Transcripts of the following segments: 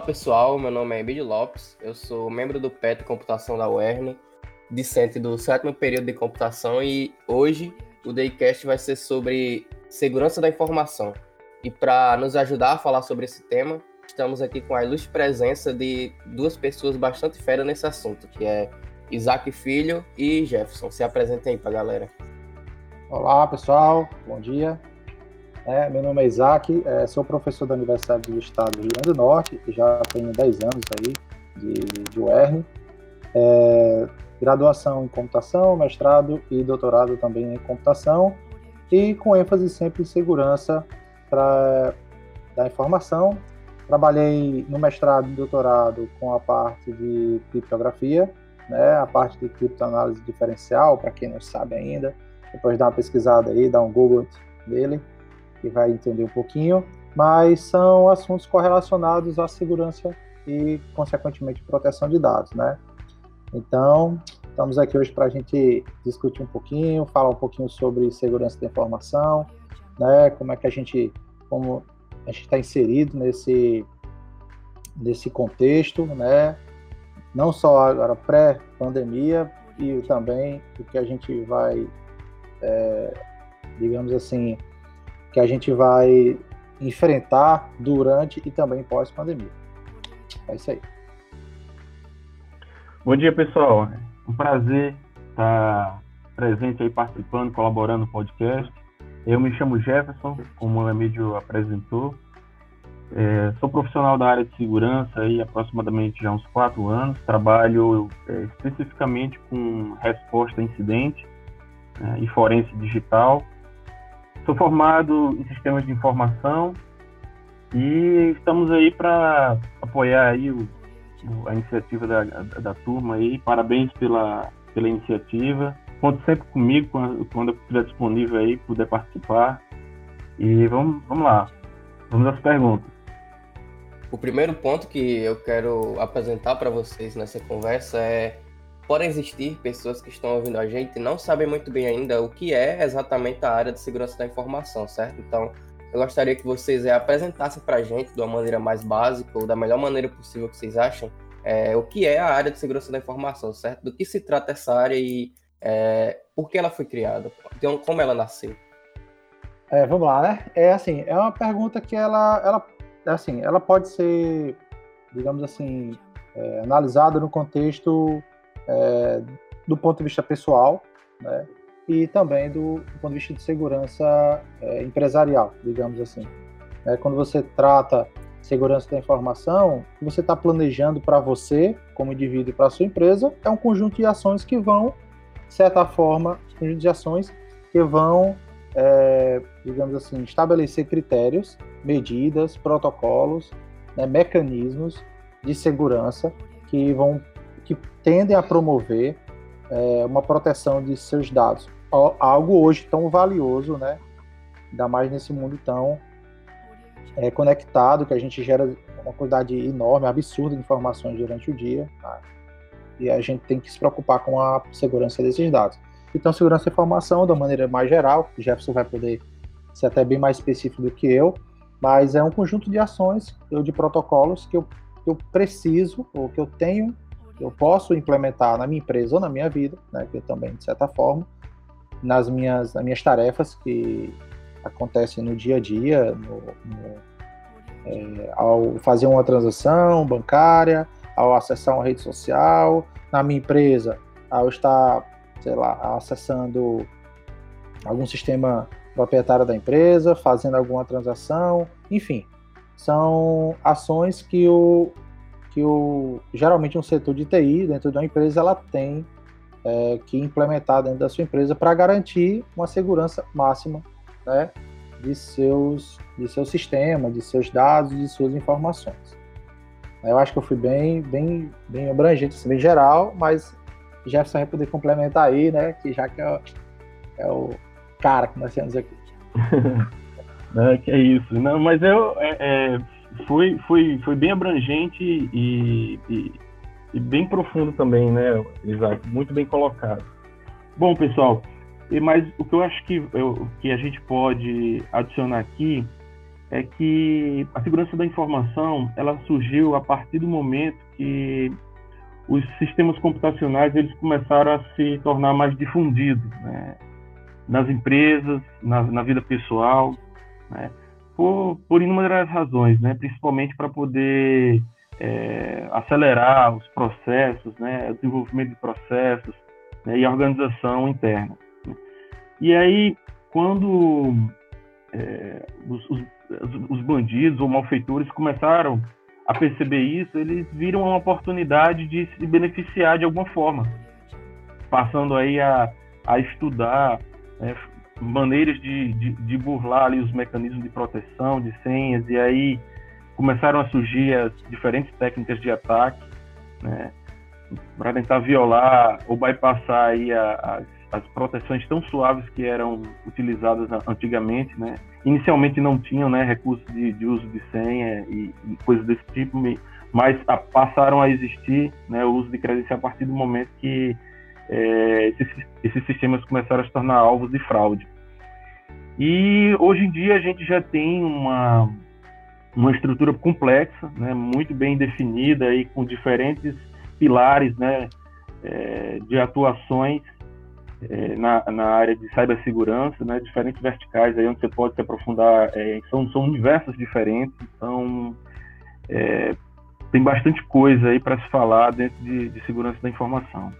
Olá pessoal, meu nome é Emílio Lopes, eu sou membro do PET Computação da UERN, discente do sétimo período de computação e hoje o Daycast vai ser sobre segurança da informação. E para nos ajudar a falar sobre esse tema, estamos aqui com a ilustre presença de duas pessoas bastante fera nesse assunto, que é Isaac Filho e Jefferson. Se apresentem aí para a galera. Olá pessoal, bom dia. É, meu nome é Isaac, é, sou professor da Universidade do Estado do Rio Grande do Norte, já tenho 10 anos aí de, de UERN. É, graduação em computação, mestrado e doutorado também em computação, e com ênfase sempre em segurança pra, da informação. Trabalhei no mestrado e doutorado com a parte de criptografia, né, a parte de criptoanálise diferencial, para quem não sabe ainda, depois dá uma pesquisada aí, dá um Google nele que vai entender um pouquinho, mas são assuntos correlacionados à segurança e, consequentemente, proteção de dados, né? Então, estamos aqui hoje para a gente discutir um pouquinho, falar um pouquinho sobre segurança da informação, né? Como é que a gente, como a gente está inserido nesse nesse contexto, né? Não só agora pré-pandemia e também o que a gente vai, é, digamos assim, que a gente vai enfrentar durante e também pós-pandemia. É isso aí. Bom dia, pessoal. Um prazer estar presente aí, participando, colaborando no podcast. Eu me chamo Jefferson, como o Emílio apresentou. É, sou profissional da área de segurança aí aproximadamente já uns quatro anos. Trabalho é, especificamente com resposta a incidente é, e forense digital Sou formado em sistemas de informação e estamos aí para apoiar aí o, a iniciativa da, da, turma aí. Parabéns pela, pela iniciativa. Conte sempre comigo quando, quando eu estiver disponível aí, puder participar. E vamos, vamos lá. Vamos às perguntas. O primeiro ponto que eu quero apresentar para vocês nessa conversa é podem existir pessoas que estão ouvindo a gente e não sabem muito bem ainda o que é exatamente a área de segurança da informação, certo? Então, eu gostaria que vocês é, apresentassem para a gente, de uma maneira mais básica ou da melhor maneira possível que vocês acham, é, o que é a área de segurança da informação, certo? Do que se trata essa área e é, por que ela foi criada, então, como ela nasceu. É, vamos lá, né? É assim, é uma pergunta que ela, ela, assim, ela pode ser, digamos assim, analisada no contexto é, do ponto de vista pessoal, né? E também do, do ponto de vista de segurança é, empresarial, digamos assim. É, quando você trata segurança da informação, você está planejando para você, como indivíduo, para sua empresa, é um conjunto de ações que vão, de certa forma, um conjunto de ações que vão, é, digamos assim, estabelecer critérios, medidas, protocolos, né, mecanismos de segurança que vão que tendem a promover é, uma proteção de seus dados. Algo hoje tão valioso, né? Ainda mais nesse mundo tão é, conectado, que a gente gera uma quantidade enorme, absurda de informações durante o dia. Tá? E a gente tem que se preocupar com a segurança desses dados. Então, segurança da informação, da maneira mais geral, o Jefferson vai poder ser até bem mais específico do que eu, mas é um conjunto de ações ou de protocolos que eu, que eu preciso ou que eu tenho eu posso implementar na minha empresa ou na minha vida, né, que eu também, de certa forma, nas minhas, nas minhas tarefas que acontecem no dia a dia, no, no, é, ao fazer uma transação bancária, ao acessar uma rede social, na minha empresa, ao estar, sei lá, acessando algum sistema proprietário da empresa, fazendo alguma transação, enfim, são ações que o, que o, geralmente um setor de TI dentro de uma empresa ela tem é, que implementar dentro da sua empresa para garantir uma segurança máxima né, de, seus, de seu sistema, de seus dados, de suas informações. Eu acho que eu fui bem, bem, bem abrangente, assim, bem geral, mas Jefferson vai poder complementar aí, né? Que já que é, é o cara que nós temos aqui. Não, que é isso. Não, mas eu é, é foi, foi, foi bem abrangente e, e, e, bem profundo também, né, Isaac? Muito bem colocado. Bom, pessoal, mas o que eu acho que, que a gente pode adicionar aqui é que a segurança da informação ela surgiu a partir do momento que os sistemas computacionais eles começaram a se tornar mais difundidos né? nas empresas, na, na vida pessoal, né? Por, por inúmeras razões, né? principalmente para poder é, acelerar os processos, né? o desenvolvimento de processos né? e a organização interna. Né? E aí, quando é, os, os, os bandidos ou malfeitores começaram a perceber isso, eles viram uma oportunidade de se beneficiar de alguma forma, passando aí a, a estudar né, maneiras de, de, de, burlar ali os mecanismos de proteção, de senhas, e aí começaram a surgir as diferentes técnicas de ataque, né, para tentar violar ou bypassar aí a, as as proteções tão suaves que eram utilizadas antigamente, né? Inicialmente não tinham, né, recursos de, de uso de senha e, e, coisas desse tipo, mas a, passaram a existir, né, o uso de credencial a partir do momento que é, esses, esses sistemas começaram a se tornar alvos de fraude. E hoje em dia a gente já tem uma uma estrutura complexa, né, muito bem definida aí com diferentes pilares, né, é, de atuações é, na, na, área de cibersegurança, né, diferentes verticais aí onde você pode se aprofundar, é, são, são universos diferentes, então é, tem bastante coisa aí para se falar dentro de, de, segurança da informação.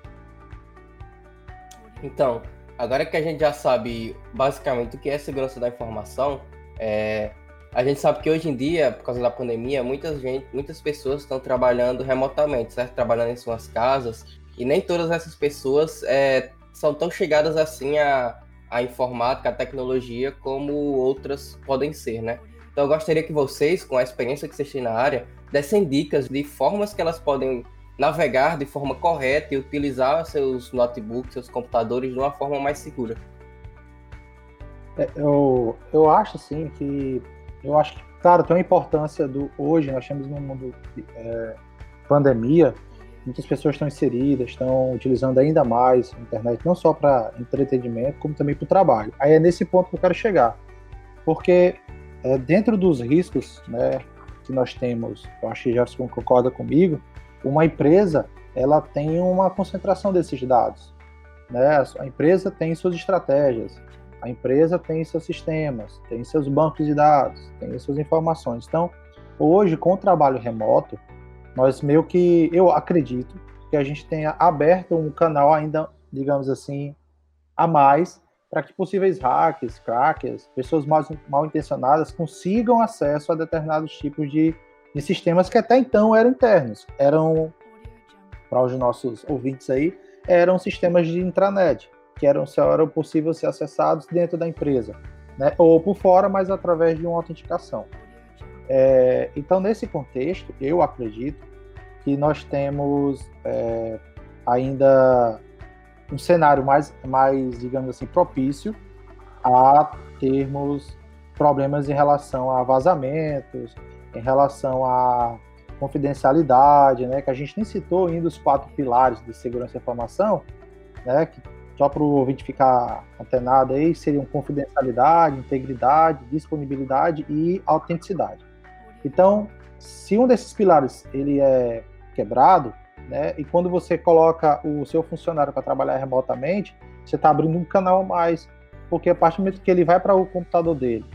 Então, agora que a gente já sabe basicamente o que é segurança da informação, é, a gente sabe que hoje em dia, por causa da pandemia, muita gente, muitas pessoas estão trabalhando remotamente, certo? Trabalhando em suas casas, e nem todas essas pessoas é, são tão chegadas assim à, à informática, à tecnologia, como outras podem ser, né? Então eu gostaria que vocês, com a experiência que vocês têm na área, dessem dicas de formas que elas podem navegar de forma correta e utilizar seus notebooks, seus computadores de uma forma mais segura. É, eu, eu acho assim que eu acho que, claro, tem uma importância do hoje nós temos num mundo é, pandemia muitas pessoas estão inseridas, estão utilizando ainda mais a internet, não só para entretenimento, como também para o trabalho. Aí é nesse ponto que eu quero chegar. Porque é, dentro dos riscos né, que nós temos, eu acho que Jefferson concorda comigo, uma empresa ela tem uma concentração desses dados. Né? A empresa tem suas estratégias, a empresa tem seus sistemas, tem seus bancos de dados, tem suas informações. Então, hoje, com o trabalho remoto, nós meio que, eu acredito, que a gente tenha aberto um canal ainda, digamos assim, a mais, para que possíveis hackers, crackers, pessoas mal, mal intencionadas consigam acesso a determinados tipos de, de sistemas que até então eram internos. Eram, para os nossos ouvintes aí, eram sistemas de intranet, que eram, só eram possível ser acessados dentro da empresa, né? ou por fora, mas através de uma autenticação. É, então, nesse contexto, eu acredito que nós temos é, ainda um cenário mais, mais, digamos assim, propício a termos problemas em relação a vazamentos, em relação a confidencialidade, né, que a gente nem citou ainda os quatro pilares de segurança e informação, né, que só para o ouvinte ficar antenado aí, seriam confidencialidade, integridade, disponibilidade e autenticidade. Então, se um desses pilares ele é quebrado, né, e quando você coloca o seu funcionário para trabalhar remotamente, você está abrindo um canal a mais, porque a partir do momento que ele vai para o computador dele,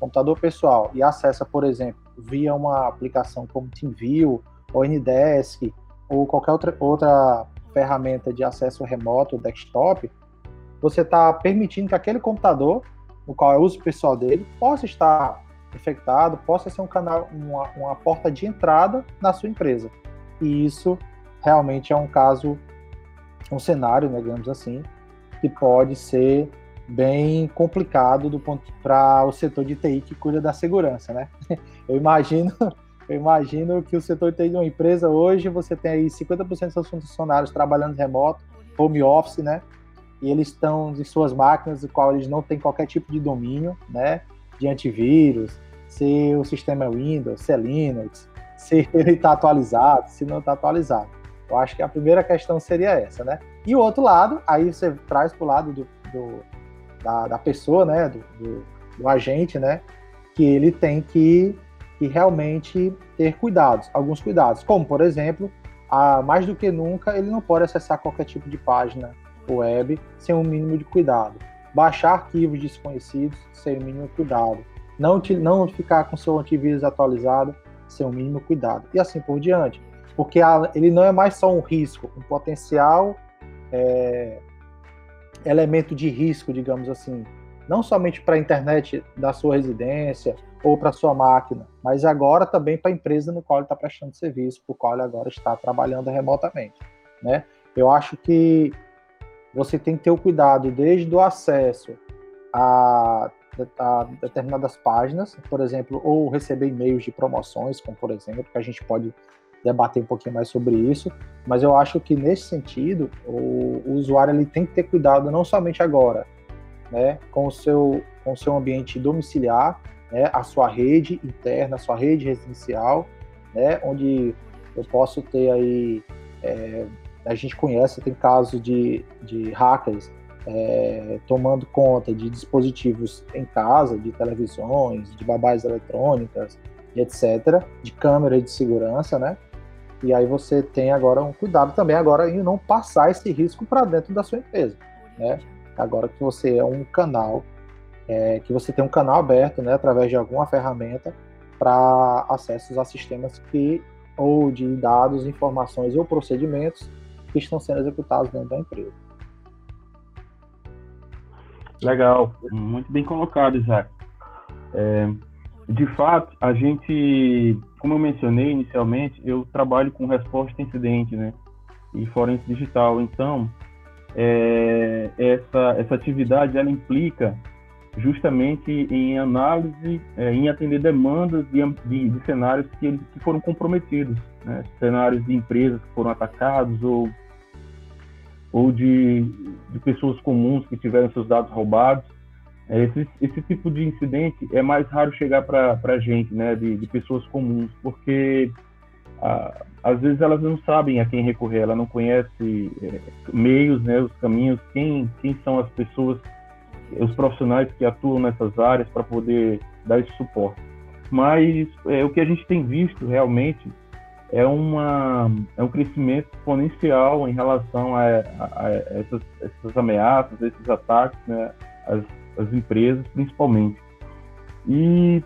computador pessoal, e acessa, por exemplo, via uma aplicação como TeamView, ou Ndesk, ou qualquer outra, outra ferramenta de acesso remoto, desktop, você está permitindo que aquele computador, no qual é o uso pessoal dele, possa estar infectado, possa ser um canal, uma, uma porta de entrada na sua empresa. E isso realmente é um caso, um cenário, né, digamos assim, que pode ser bem complicado do ponto para o setor de TI que cuida da segurança, né? Eu imagino, eu imagino que o setor de TI de uma empresa hoje você tem aí 50% dos seus funcionários trabalhando remoto, home office, né? E eles estão em suas máquinas, do qual eles não têm qualquer tipo de domínio, né? de antivírus, se o sistema é Windows, se é Linux, se ele está atualizado, se não está atualizado. Eu acho que a primeira questão seria essa, né? E o outro lado, aí você traz para o lado do, do da, da, pessoa, né? Do, do, do, agente, né? que ele tem que, que realmente ter cuidados, alguns cuidados, como por exemplo, a, mais do que nunca ele não pode acessar qualquer tipo de página web sem um mínimo de cuidado, baixar arquivos desconhecidos sem o um mínimo cuidado, não, não ficar com seu antivírus atualizado sem o um mínimo cuidado e assim por diante, porque a, ele não é mais só um risco, um potencial é, elemento de risco, digamos assim, não somente para a internet da sua residência ou para sua máquina, mas agora também para a empresa no qual ele está prestando serviço, por qual ele agora está trabalhando remotamente, né? Eu acho que você tem que ter o cuidado desde o acesso a, a determinadas páginas, por exemplo, ou receber e-mails de promoções, como por exemplo, que a gente pode debater um pouquinho mais sobre isso, mas eu acho que nesse sentido o, o usuário ele tem que ter cuidado não somente agora, né, com o seu com o seu ambiente domiciliar, né, a sua rede interna, a sua rede residencial, né, onde eu posso ter aí é, a gente conhece tem casos de, de hackers é, tomando conta de dispositivos em casa, de televisões, de babás eletrônicas, etc., de câmeras de segurança, né? E aí você tem agora um cuidado também agora em não passar esse risco para dentro da sua empresa, né? Agora que você é um canal, é, que você tem um canal aberto, né, através de alguma ferramenta para acessos a sistemas que ou de dados, informações ou procedimentos que estão sendo executados dentro da empresa. Legal, muito bem colocado, Isaac. É, de fato, a gente, como eu mencionei inicialmente, eu trabalho com resposta a incidente, né? E forense digital. Então, é, essa, essa atividade ela implica justamente em análise, é, em atender demandas de, de, de cenários que, eles, que foram comprometidos, né? cenários de empresas que foram atacados ou, ou de, de pessoas comuns que tiveram seus dados roubados. É, esse, esse tipo de incidente é mais raro chegar para a gente, né, de, de, pessoas comuns, porque a, às vezes elas não sabem a quem recorrer, ela não conhece é, meios, né, os caminhos, quem, quem são as pessoas, os profissionais que atuam nessas áreas para poder dar esse suporte. Mas é, o que a gente tem visto realmente é, uma, é um crescimento exponencial em relação a, a, a essas, essas ameaças, esses ataques, né, as, as empresas principalmente. E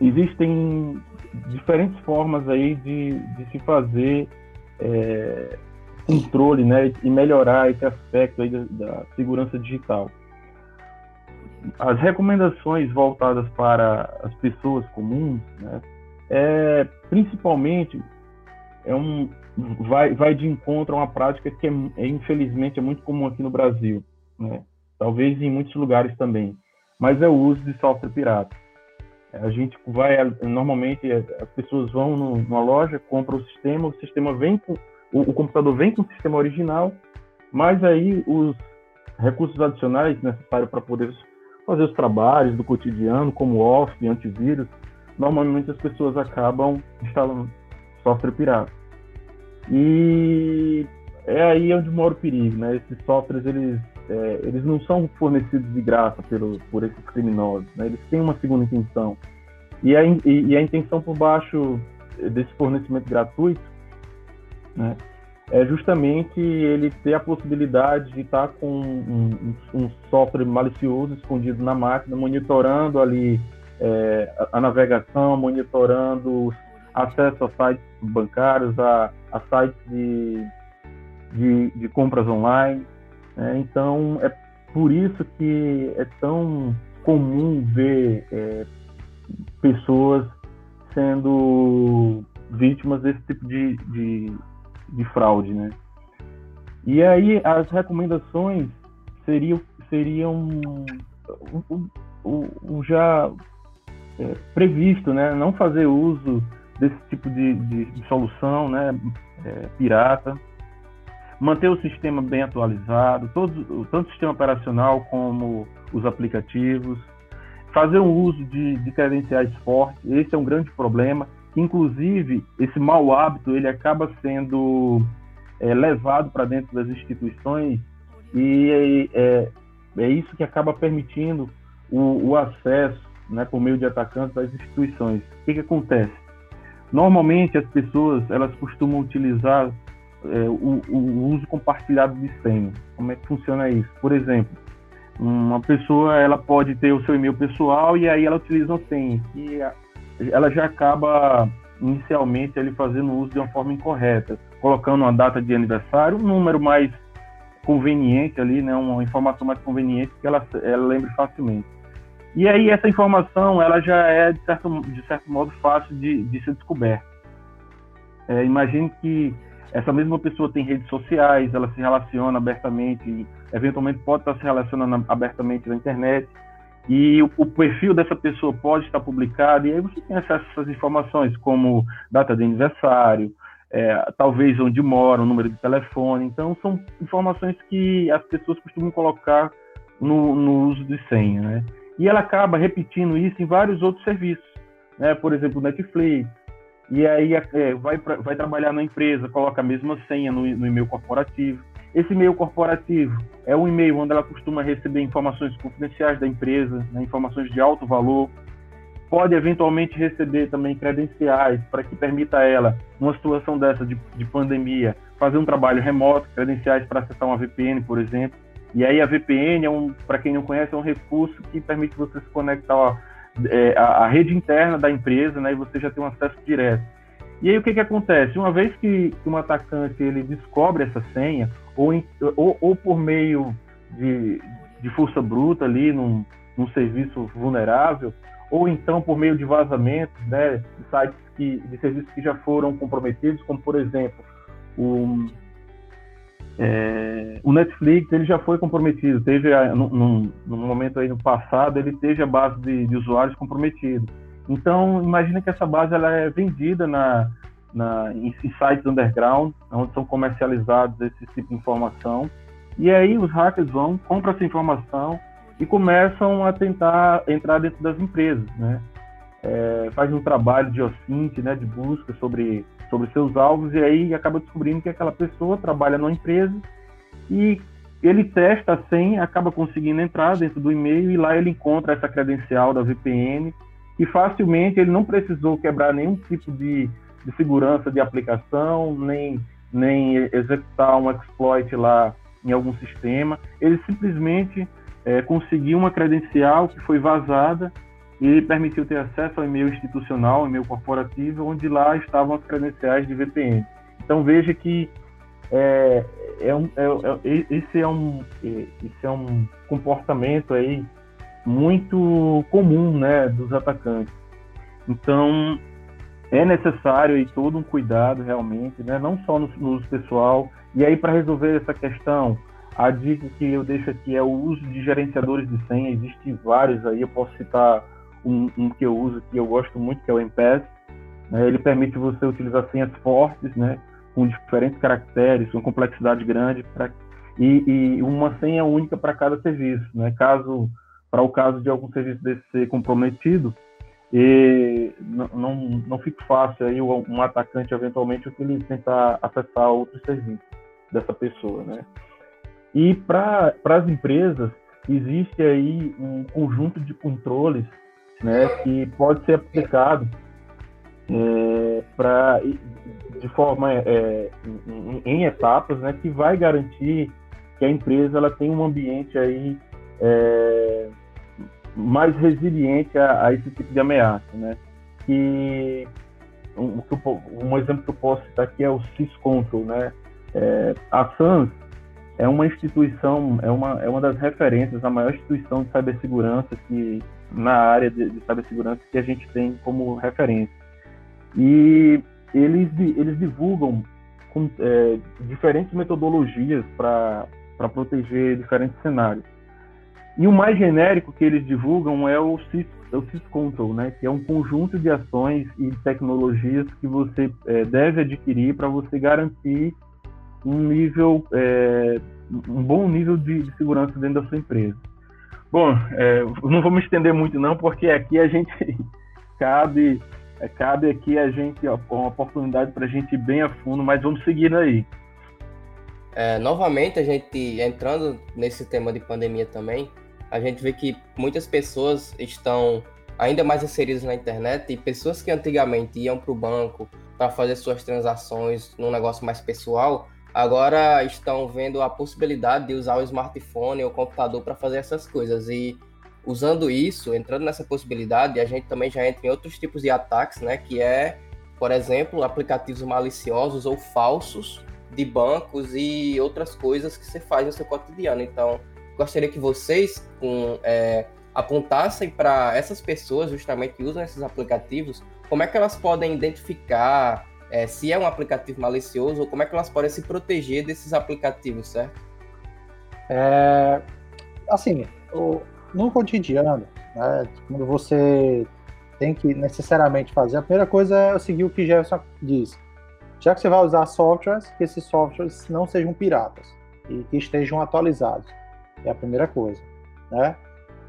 existem diferentes formas aí de, de se fazer é, controle né, e melhorar esse aspecto aí da, da, segurança digital. As recomendações voltadas para as pessoas comuns, né, é, principalmente, é um, vai, vai de encontro a uma prática que, é, é, infelizmente, é muito comum aqui no Brasil. Né? Talvez em muitos lugares também, mas é o uso de software pirata. A gente vai, normalmente as pessoas vão numa loja, compram o sistema, o sistema vem com, o, computador vem com o sistema original, mas aí os recursos adicionais necessários para poder fazer os trabalhos do cotidiano, como Office, antivírus, normalmente as pessoas acabam instalando software pirata. E é aí onde mora o perigo, né? Esses softwares eles é, eles não são fornecidos de graça pelo, por esses criminosos, né? eles têm uma segunda intenção. E a, e, e a intenção por baixo desse fornecimento gratuito né, é justamente ele ter a possibilidade de estar com um, um, um software malicioso escondido na máquina, monitorando ali é, a, a, navegação, monitorando acesso a sites bancários, a, a sites de, de, de compras online, é, então, é por isso que é tão comum ver é, pessoas sendo vítimas desse tipo de, de, de, fraude, né? E aí as recomendações seriam, seriam um, um, um já é, previsto, né? Não fazer uso desse tipo de, de solução, né? É, pirata manter o sistema bem atualizado, todo, tanto o sistema operacional como os aplicativos, fazer um uso de, de credenciais fortes, esse é um grande problema. Inclusive, esse mau hábito ele acaba sendo é, levado para dentro das instituições e é, é, é, isso que acaba permitindo o, o acesso né, por meio de atacantes das instituições. O que, que acontece? Normalmente as pessoas elas costumam utilizar é, o, o, uso compartilhado de senha. Como é que funciona isso? Por exemplo, uma pessoa ela pode ter o seu e-mail pessoal e aí ela utiliza uma senha e ela já acaba inicialmente ele fazendo uso de uma forma incorreta, colocando uma data de aniversário, um número mais conveniente ali, né, uma informação mais conveniente que ela, ela lembre facilmente. E aí essa informação ela já é de certo, de certo modo fácil de, de ser descoberta. É, imagine que essa mesma pessoa tem redes sociais, ela se relaciona abertamente, eventualmente pode estar se relacionando abertamente na internet, e o, o, perfil dessa pessoa pode estar publicado, e aí você tem acesso a essas informações, como data de aniversário, é, talvez onde mora, o número de telefone. Então, são informações que as pessoas costumam colocar no, no uso de senha, né? E ela acaba repetindo isso em vários outros serviços, né? Por exemplo, Netflix. E aí é, vai, pra, vai trabalhar na empresa, coloca a mesma senha no, no e-mail corporativo. Esse e-mail corporativo é um e-mail onde ela costuma receber informações confidenciais da empresa, né, informações de alto valor, pode eventualmente receber também credenciais para que permita a ela, numa situação dessa de, de pandemia, fazer um trabalho remoto, credenciais para acessar uma VPN, por exemplo. E aí a VPN, é um, para quem não conhece, é um recurso que permite você se conectar é, à, rede interna da empresa, né, e você já tem um acesso direto. E aí o que, que acontece? Uma vez que, que um atacante ele descobre essa senha, ou, em, ou, ou por meio de, de força bruta ali num, num serviço vulnerável, ou então por meio de vazamentos, né, de sites que, de serviços que já foram comprometidos, como por exemplo o, é, o Netflix, ele já foi comprometido, teve no momento aí no passado ele teve a base de, de usuários comprometido. Então imagina que essa base ela é vendida na, na em, sites underground, onde são comercializados esse tipo de informação. E aí os hackers vão compram essa informação e começam a tentar entrar dentro das empresas, né? É, faz um trabalho de OSINT, né, de busca sobre, sobre seus alvos, e aí acaba descobrindo que aquela pessoa trabalha numa empresa e ele testa a senha, acaba conseguindo entrar dentro do e-mail e lá ele encontra essa credencial da VPN e facilmente ele não precisou quebrar nenhum tipo de, de segurança de aplicação, nem, nem executar um exploit lá em algum sistema. Ele simplesmente é, conseguiu uma credencial que foi vazada e permitiu ter acesso ao e-mail institucional, e-mail corporativo, onde lá estavam as credenciais de VPN. Então veja que é, é um, é, é, esse, é um, é, esse é um comportamento aí muito comum né, dos atacantes. Então é necessário aí todo um cuidado realmente, né, não só no, no uso pessoal. E aí para resolver essa questão, a dica que eu deixo aqui é o uso de gerenciadores de senha. Existem vários aí, eu posso citar um, um que eu uso que eu gosto muito, que é o MPS. Né? Ele permite você utilizar senhas fortes, né? com diferentes caracteres, com complexidade grande, pra, e, e, uma senha única para cada serviço. Né? Caso, para o caso de algum serviço desse ser comprometido, e não, não, não fica fácil aí um atacante eventualmente utilizar, tentar acessar outros serviços dessa pessoa, né? E para as empresas, existe aí um conjunto de controles né, que pode ser aplicado é, pra, de forma é, em, em, etapas, né, que vai garantir que a empresa ela tem um ambiente aí é, mais resiliente a, a, esse tipo de ameaça, né? Que um, um, exemplo que eu posso citar aqui é o SysControl, né? É, a SANS é uma instituição, é uma, é uma das referências, a maior instituição de cibersegurança que, na área de, de cibersegurança que a gente tem como referência. E eles, eles divulgam com, é, diferentes metodologias para proteger diferentes cenários. E o mais genérico que eles divulgam é o é o SysControl, né, que é um conjunto de ações e tecnologias que você é, deve adquirir para você garantir um nível, é, um bom nível de, de, segurança dentro da sua empresa. Bom, é, não vou me estender muito não, porque aqui a gente cabe, cabe aqui a gente ó, uma oportunidade para a gente ir bem a fundo, mas vamos seguir aí. É, novamente, a gente entrando nesse tema de pandemia também, a gente vê que muitas pessoas estão ainda mais inseridos na internet e pessoas que antigamente iam para o banco para fazer suas transações num negócio mais pessoal, agora estão vendo a possibilidade de usar o smartphone ou o computador para fazer essas coisas. E usando isso, entrando nessa possibilidade, a gente também já entra em outros tipos de ataques, né? Que é, por exemplo, aplicativos maliciosos ou falsos de bancos e outras coisas que você faz no seu cotidiano. Então, gostaria que vocês é, apontassem para essas pessoas justamente que usam esses aplicativos, como é que elas podem identificar é, se é um aplicativo malicioso ou como é que elas podem se proteger desses aplicativos, certo? É, assim, o, no cotidiano, né, quando você tem que necessariamente fazer, a primeira coisa é seguir o que Jefferson diz. Já que você vai usar softwares, que esses softwares não sejam piratas e que estejam atualizados. É a primeira coisa, né?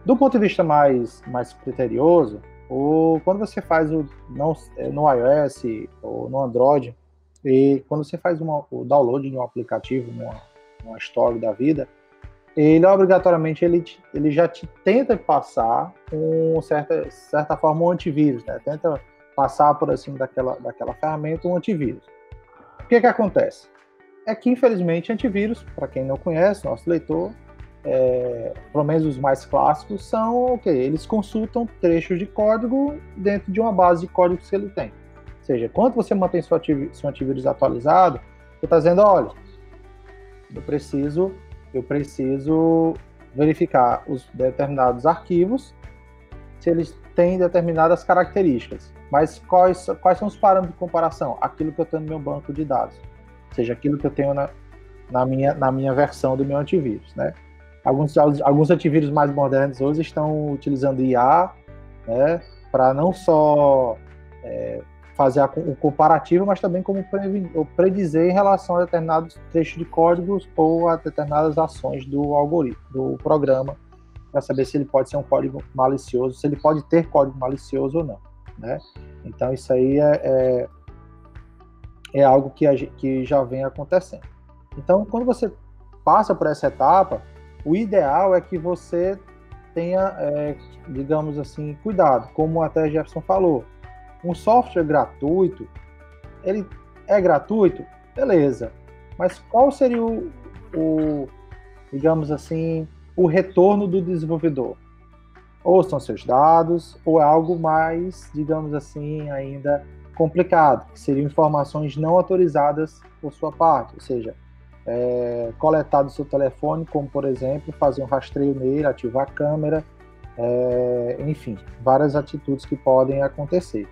Do ponto de vista mais, mais criterioso, ou quando você faz o não, é, no iOS ou no Android, e quando você faz uma, o download de um aplicativo, numa, numa store da vida, ele obrigatoriamente ele, ele já te tenta passar com certa, certa forma um antivírus, né? Tenta passar por assim daquela, daquela ferramenta um antivírus. O que que acontece? É que infelizmente antivírus, para quem não conhece, nosso leitor, é, pelo menos os mais clássicos, são o que eles consultam trechos de código dentro de uma base de códigos que ele tem. Ou seja, quando você mantém seu, seu antivírus atualizado, você está dizendo, olha, eu preciso eu preciso verificar os determinados arquivos, se eles têm determinadas características. Mas quais, quais são os parâmetros de comparação? Aquilo que eu tenho no meu banco de dados, ou seja, aquilo que eu tenho na, na, minha, na minha versão do meu antivírus, né? Alguns, alguns antivírus mais modernos hoje estão utilizando IA, né, para não só é, fazer o comparativo, mas também como predizer em relação a determinados trechos de códigos ou a determinadas ações do algoritmo, do programa, para saber se ele pode ser um código malicioso, se ele pode ter código malicioso ou não, né? Então isso aí é, é, é algo que, a, que já vem acontecendo. Então, quando você passa por essa etapa, o ideal é que você tenha, é, digamos assim, cuidado, como até Jefferson falou, um software gratuito, ele é gratuito, beleza. Mas qual seria o, o digamos assim, o retorno do desenvolvedor? Ou são seus dados, ou é algo mais, digamos assim, ainda complicado, que seriam informações não autorizadas por sua parte, ou seja, é, coletar do seu telefone, como por exemplo, fazer um rastreio nele, ativar a câmera, é, enfim, várias atitudes que podem acontecer.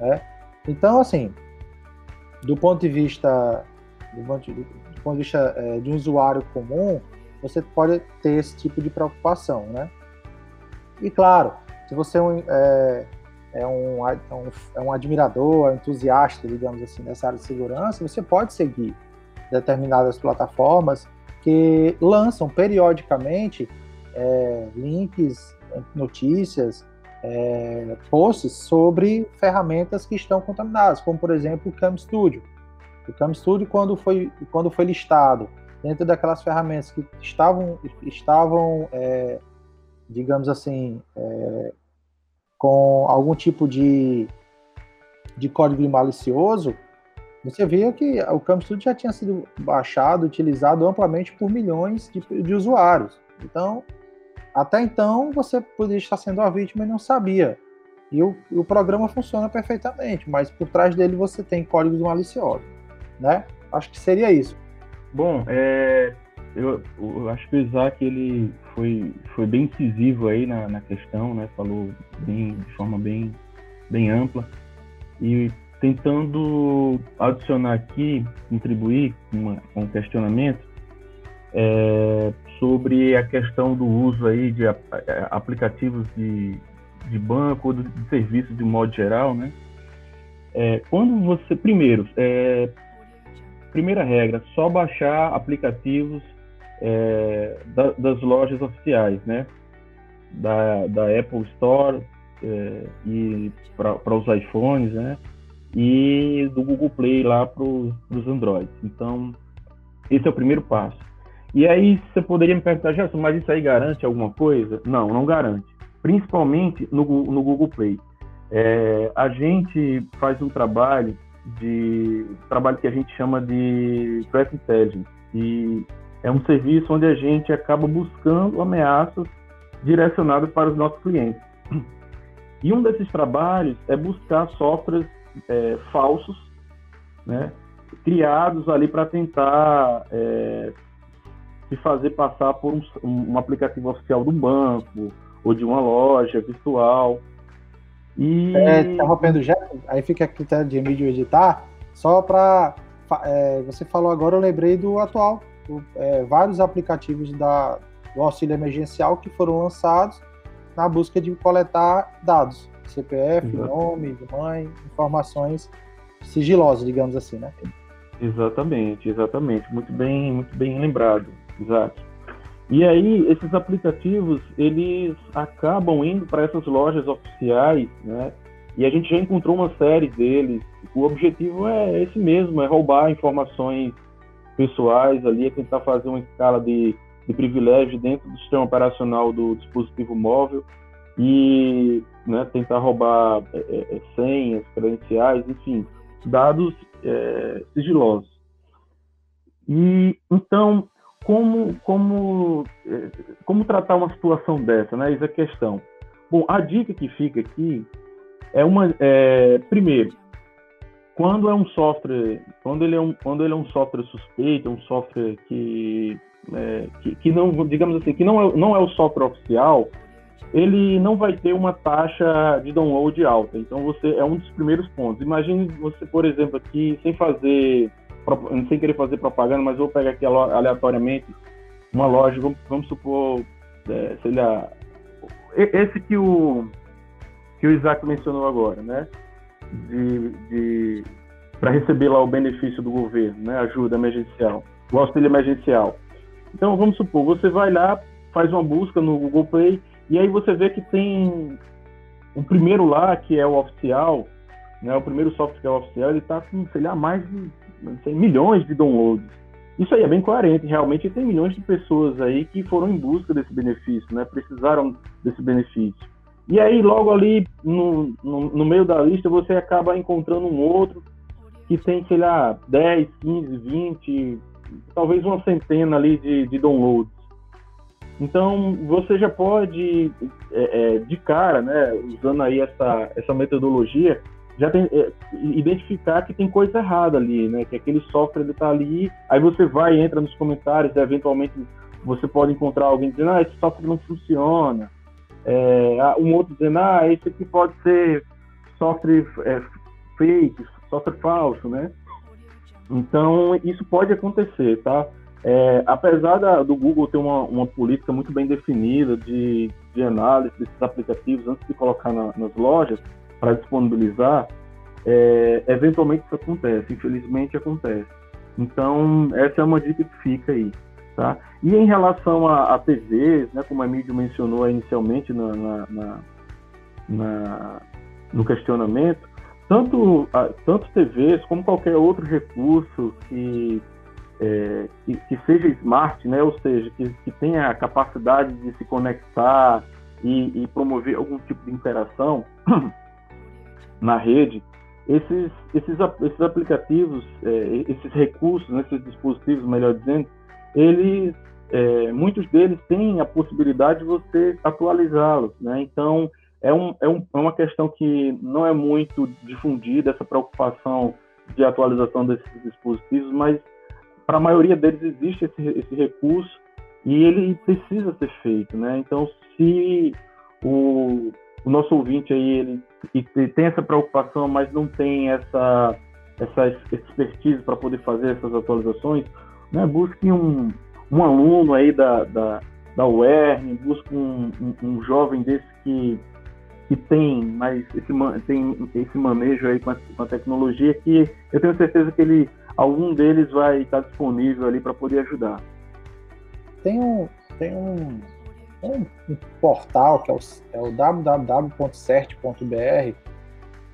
Né? Então, assim, do ponto de vista do ponto de, do ponto de vista é, de um usuário comum, você pode ter esse tipo de preocupação, né? E claro, se você é um, é, é um, é um, é um admirador, entusiasta, digamos assim, dessa área de segurança, você pode seguir determinadas plataformas que lançam periodicamente é, links, notícias, é, posts sobre ferramentas que estão contaminadas, como por exemplo o Cam Studio. O Cam Studio, quando foi, quando foi listado dentro daquelas ferramentas que estavam, estavam é, digamos assim, é, com algum tipo de, de código malicioso, você via que o Cam Studio já tinha sido baixado, utilizado amplamente por milhões de, de usuários. Então, até então, você poderia estar sendo a vítima e não sabia. E o, o programa funciona perfeitamente, mas por trás dele você tem códigos maliciosos, né? Acho que seria isso. Bom, é, eu, eu, acho que o Isaac ele foi, foi bem incisivo aí na, na questão, né? Falou bem, de forma bem, bem ampla. E tentando adicionar aqui, contribuir com, um questionamento, é, sobre a questão do uso aí de aplicativos de, de banco ou de, de serviço de modo geral, né? É, quando você, primeiro, é, primeira regra, só baixar aplicativos é, da, das lojas oficiais, né? Da, da Apple Store é, e para os iPhones, né? E do Google Play lá para os Androids. Então, esse é o primeiro passo. E aí você poderia me perguntar, Gerson, mas isso aí garante alguma coisa? Não, não garante. principalmente no, no Google Play. É, a gente faz um trabalho de trabalho que a gente chama de Threat Intelligence e é um serviço onde a gente acaba buscando ameaças direcionadas para os nossos clientes. E um desses trabalhos é buscar softwares é, falsos, né, criados ali para tentar é, se fazer passar por um, um, aplicativo oficial do banco ou de uma loja virtual. E... É, interrompendo já, aí fica a critério de mídia editar, só para... É, você falou agora, eu lembrei do atual, do, é, vários aplicativos da, do auxílio emergencial que foram lançados na busca de coletar dados, CPF, nome, mãe, informações sigilosas, digamos assim, né? Exatamente, exatamente, muito bem, muito bem lembrado, exato. E aí esses aplicativos eles acabam indo para essas lojas oficiais, né? E a gente já encontrou uma série deles. O objetivo é esse mesmo, é roubar informações pessoais ali, é tentar fazer uma escala de de privilégio dentro do sistema operacional do dispositivo móvel e né, tentar roubar é, é, é, senhas, credenciais, enfim, dados é, sigilosos. E então, como como é, como tratar uma situação dessa, né? Essa é a questão. Bom, a dica que fica aqui é uma é, primeiro, quando é um software, quando ele é um quando ele é um software suspeito, um software que é, que, que, não, digamos assim, que não é, não é o software oficial, ele não vai ter uma taxa de download alta. Então você é um dos primeiros pontos. Imagine você, por exemplo, aqui sem fazer, sem querer fazer propaganda, mas vou pegar aqui aleatoriamente uma loja, vamos, vamos supor, é, sei lá, esse que o que o Isaac mencionou agora, né? De, de para receber lá o benefício do governo, né? Ajuda emergencial, o auxílio emergencial. Então, vamos supor, você vai lá, faz uma busca no Google Play, e aí você vê que tem o primeiro lá, que é o oficial, né, o primeiro software oficial, ele está com, sei lá, mais de sei, milhões de downloads. Isso aí é bem coerente, realmente tem milhões de pessoas aí que foram em busca desse benefício, né, precisaram desse benefício. E aí, logo ali no, no, no meio da lista, você acaba encontrando um outro que tem, sei lá, 10, 15, 20, talvez uma centena ali de, de downloads. Então você já pode, é, é, de cara, né, usando aí essa, essa metodologia, já tem, é, identificar que tem coisa errada ali, né, que aquele software está ali, aí você vai entra nos comentários, eventualmente você pode encontrar alguém dizendo, ah, esse software não funciona, é, um outro dizendo, ah, esse aqui pode ser software é, fake, software falso, né? Então, isso pode acontecer, tá? É, apesar da, do Google ter uma, uma política muito bem definida de, de análise desses aplicativos antes de colocar na, nas lojas para disponibilizar, é, eventualmente isso acontece, infelizmente acontece. Então, essa é uma dica que fica aí. Tá? E em relação a, a TVs, né, como a Mídia mencionou inicialmente na, na, na, no questionamento, tanto, tanto TVs como qualquer outro recurso que, é, que, que, seja smart, né? ou seja, que, que tenha a capacidade de se conectar e, e promover algum tipo de interação na rede, esses, esses, esses aplicativos, é, esses recursos, né, esses dispositivos, melhor dizendo, eles, é, muitos deles têm a possibilidade de você atualizá-los, né? Então, é, um, é, um, é uma questão que não é muito difundida, essa preocupação de atualização desses dispositivos, mas para a maioria deles existe esse, esse recurso e ele precisa ser feito, né? Então, se o, o nosso ouvinte aí ele, ele tem essa preocupação, mas não tem essa essa expertise para poder fazer essas atualizações, né? Busque um, um aluno aí da, da, da UERN, busque um, um, um jovem desse que que tem mais esse, tem esse manejo aí com a, com a, tecnologia que eu tenho certeza que ele algum deles vai estar disponível ali para poder ajudar. Tem um tem um, um, um portal que é o, é o www.cert.br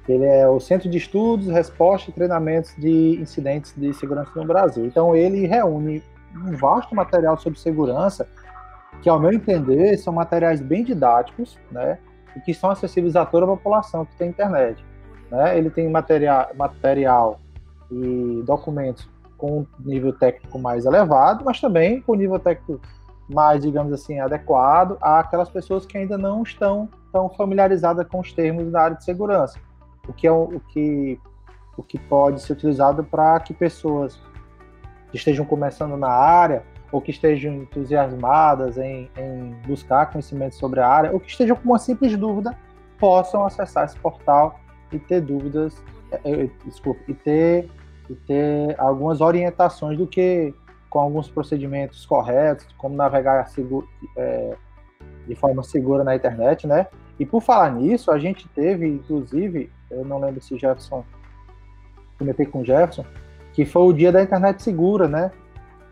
ele é o Centro de Estudos, Resposta e Treinamentos de Incidentes de Segurança no Brasil. Então ele reúne um vasto material sobre segurança que, ao meu entender, são materiais bem didáticos, né? E que são acessíveis a toda a população que tem internet. Né? Ele tem material, material e documentos com nível técnico mais elevado, mas também com nível técnico mais, digamos assim, adequado àquelas pessoas que ainda não estão tão familiarizadas com os termos da área de segurança, o que é o, que o que pode ser utilizado para que pessoas que estejam começando na área ou que estejam entusiasmadas em, em buscar conhecimento sobre a área ou que estejam com uma simples dúvida possam acessar esse portal e ter dúvidas, é, é, desculpa, e ter e ter algumas orientações do que com alguns procedimentos corretos, como navegar seguro, é, de forma segura na internet, né? E por falar nisso, a gente teve, inclusive, eu não lembro se Jefferson comentei com o Jefferson, que foi o dia da internet segura, né?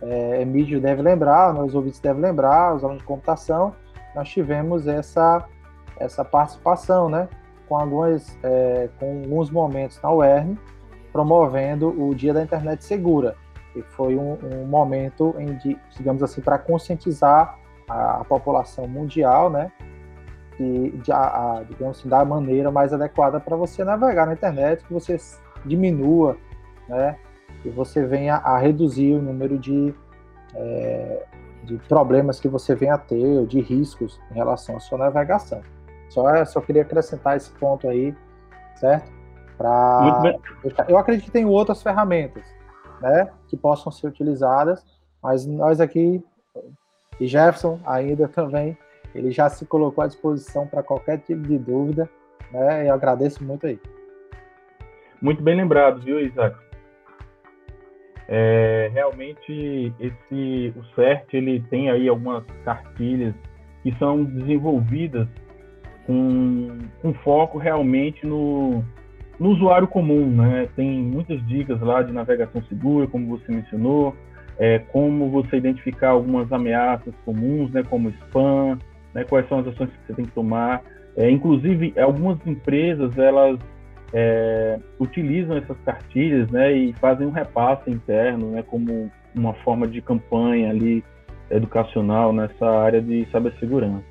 É, Emílio deve lembrar, os ouvintes devem lembrar, os alunos de computação, nós tivemos essa, essa participação, né? Com, algumas, é, com alguns momentos na UERN, promovendo o Dia da Internet Segura. E foi um, um momento, em, digamos assim, para conscientizar a, a, população mundial, né? E, de, a, a, digamos assim, da maneira mais adequada para você navegar na internet, que você diminua, né? E você venha a reduzir o número de, é, de problemas que você venha a ter, ou de riscos em relação à sua navegação. Só, só queria acrescentar esse ponto aí, certo? Pra... Eu acredito que tem outras ferramentas, né, que possam ser utilizadas, mas nós aqui, e Jefferson ainda também, ele já se colocou à disposição para qualquer tipo de dúvida, né, e eu agradeço muito aí. Muito bem lembrado, viu, Isaac? É, realmente, esse, o CERT, ele tem aí algumas cartilhas que são desenvolvidas com, com foco realmente no, no usuário comum, né? Tem muitas dicas lá de navegação segura, como você mencionou, é, como você identificar algumas ameaças comuns, né? Como spam, né? Quais são as ações que você tem que tomar. É, inclusive, algumas empresas elas é, utilizam essas cartilhas, né? E fazem um repasse interno, né? Como uma forma de campanha ali educacional nessa área de cibersegurança.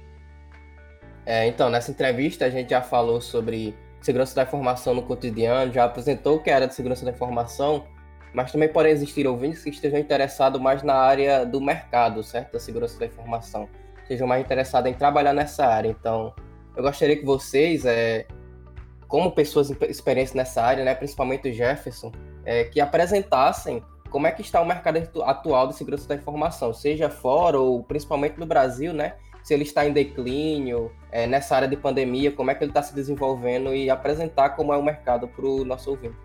É, então, nessa entrevista a gente já falou sobre segurança da informação no cotidiano, já apresentou que era de segurança da informação, mas também podem existir ouvintes que estejam interessados mais na área do mercado, certo? Da segurança da informação. Sejam mais interessados em trabalhar nessa área. Então, eu gostaria que vocês, é, como pessoas experientes nessa área, né, principalmente o Jefferson, é, que apresentassem como é que está o mercado atual de segurança da informação, seja fora ou principalmente no Brasil, né? Se ele está em declínio, é, nessa área de pandemia, como é que ele está se desenvolvendo e apresentar como é o mercado para o nosso ouvinte.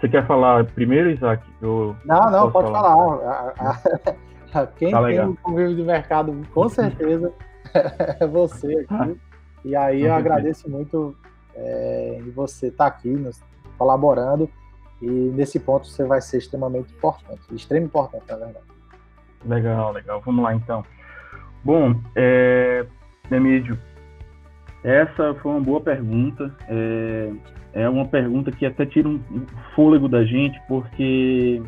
Você quer falar primeiro, Isaac? Eu não, não, pode falar. falar. Quem tá tem o convívio de mercado, com certeza, é você aqui. E aí eu agradeço muito é, de você estar tá aqui nos, colaborando. E nesse ponto você vai ser extremamente importante, extremamente importante, na verdade. Legal, legal. Vamos lá então. Bom, é, Emílio, essa foi uma boa pergunta. É, é uma pergunta que até tira um fôlego da gente, porque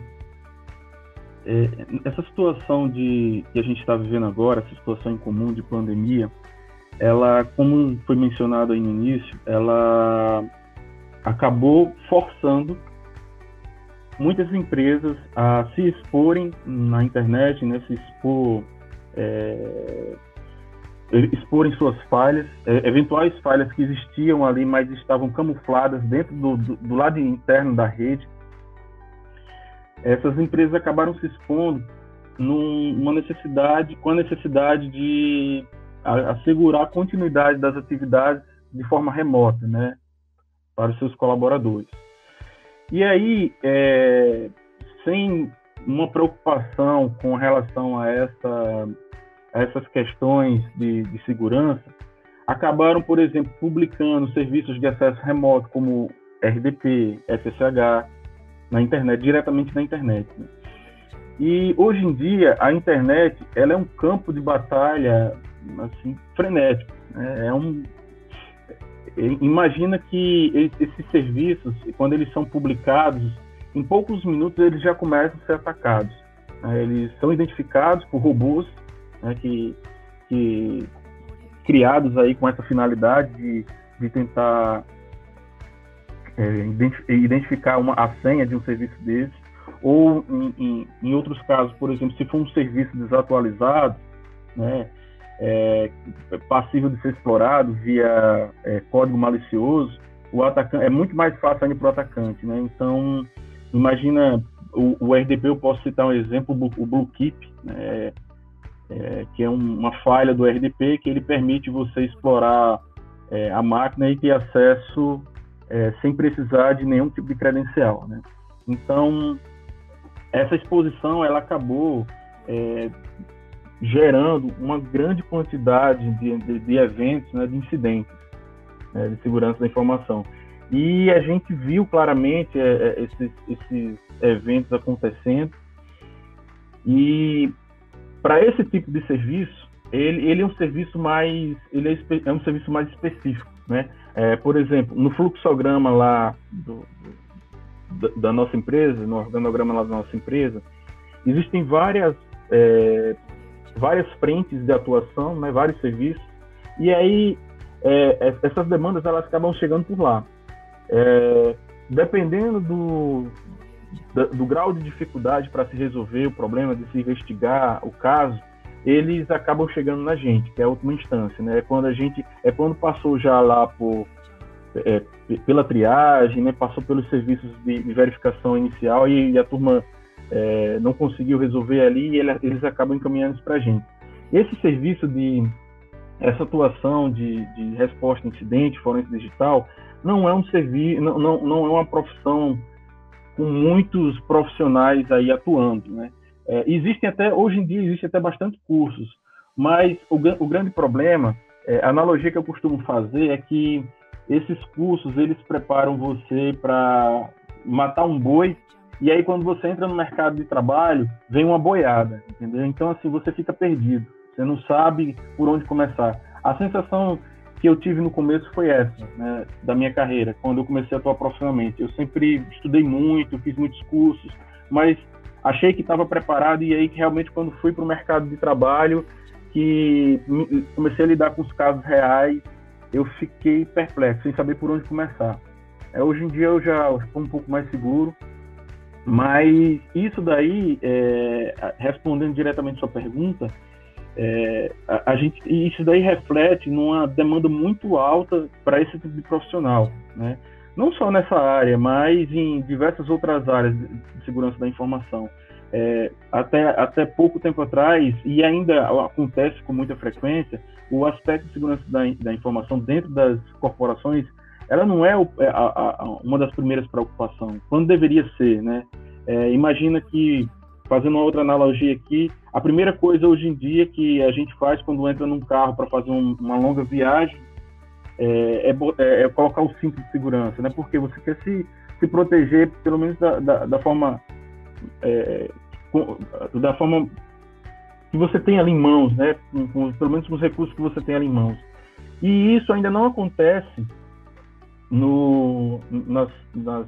é, essa situação de que a gente está vivendo agora, essa situação incomum de pandemia, ela, como foi mencionado aí no início, ela acabou forçando muitas empresas a se exporem na internet, né, se expor é, exporem suas falhas, é, eventuais falhas que existiam ali, mas estavam camufladas dentro do, do, do, lado interno da rede. Essas empresas acabaram se expondo numa necessidade, com a necessidade de assegurar a continuidade das atividades de forma remota, né, para os seus colaboradores. E aí, é, sem uma preocupação com relação a essa essas questões de, de segurança, acabaram, por exemplo, publicando serviços de acesso remoto como RDP, SSH, na internet, diretamente na internet. Né? E hoje em dia a internet ela é um campo de batalha assim frenético. Né? É um é, imagina que esses serviços, quando eles são publicados, em poucos minutos eles já começam a ser atacados. Né? Eles são identificados por robôs né, que, que criados aí com essa finalidade de, de tentar é, identificar uma, a senha de um serviço desse, ou em, em, em, outros casos, por exemplo, se for um serviço desatualizado, né, é, passível de ser explorado via é, código malicioso, o atacante é muito mais fácil ainda para o atacante, né? Então, imagina o, o, RDP, eu posso citar um exemplo, o Bluekeep, né? É, que é um, uma falha do RDP que ele permite você explorar é, a máquina e ter acesso é, sem precisar de nenhum tipo de credencial, né? Então, essa exposição ela acabou é, gerando uma grande quantidade de, de, de eventos, né, de incidentes né, de segurança da informação. E a gente viu claramente é, é, esses, esses eventos acontecendo. E para esse tipo de serviço, ele, ele é um serviço mais ele é, é um serviço mais específico, né? É, por exemplo, no fluxograma lá do, do, da nossa empresa, no organograma lá da nossa empresa, existem várias é, várias frentes de atuação, né? Vários serviços. E aí é, essas demandas elas acabam chegando por lá. É, dependendo do, do, grau de dificuldade para se resolver o problema, de se investigar o caso, eles acabam chegando na gente, que é a última instância, né? É quando a gente é quando passou já lá por é, pela triagem, né? Passou pelos serviços de, de verificação inicial e, e a turma é, não conseguiu resolver ali e ele, eles acabam encaminhando isso para a gente. Esse serviço de essa atuação de, de resposta a incidente, forense digital, não é um serviço, não, não, não é uma profissão com muitos profissionais aí atuando, né? É, existem até, hoje em dia, existem até bastante cursos, mas o, o grande problema, é, a analogia que eu costumo fazer é que esses cursos, eles preparam você para matar um boi, e aí quando você entra no mercado de trabalho, vem uma boiada, entendeu? Então, assim, você fica perdido. Você não sabe por onde começar. A sensação que eu tive no começo foi essa, né, da minha carreira, quando eu comecei a atuar profissionalmente. Eu sempre estudei muito, fiz muitos cursos, mas achei que estava preparado e aí que realmente quando fui para o mercado de trabalho, que comecei a lidar com os casos reais, eu fiquei perplexo, sem saber por onde começar. É, hoje em dia eu já estou um pouco mais seguro, mas isso daí, é, respondendo diretamente sua pergunta, é, a, a, gente, isso daí reflete numa demanda muito alta para esse tipo de profissional, né? Não só nessa área, mas em diversas outras áreas de segurança da informação. É, até, até pouco tempo atrás, e ainda acontece com muita frequência, o aspecto de segurança da, da informação dentro das corporações, ela não é o, é a, a, uma das primeiras preocupações, quando deveria ser, né? É, imagina que fazendo uma outra analogia aqui, a primeira coisa hoje em dia que a gente faz quando entra num carro para fazer um, uma longa viagem é, é, é, colocar o cinto de segurança, né? Porque você quer se, se proteger, pelo menos da, da, da forma é, da forma que você tem ali em mãos, né? Com, com, pelo menos com os recursos que você tem ali em mãos. E isso ainda não acontece no, nas, nas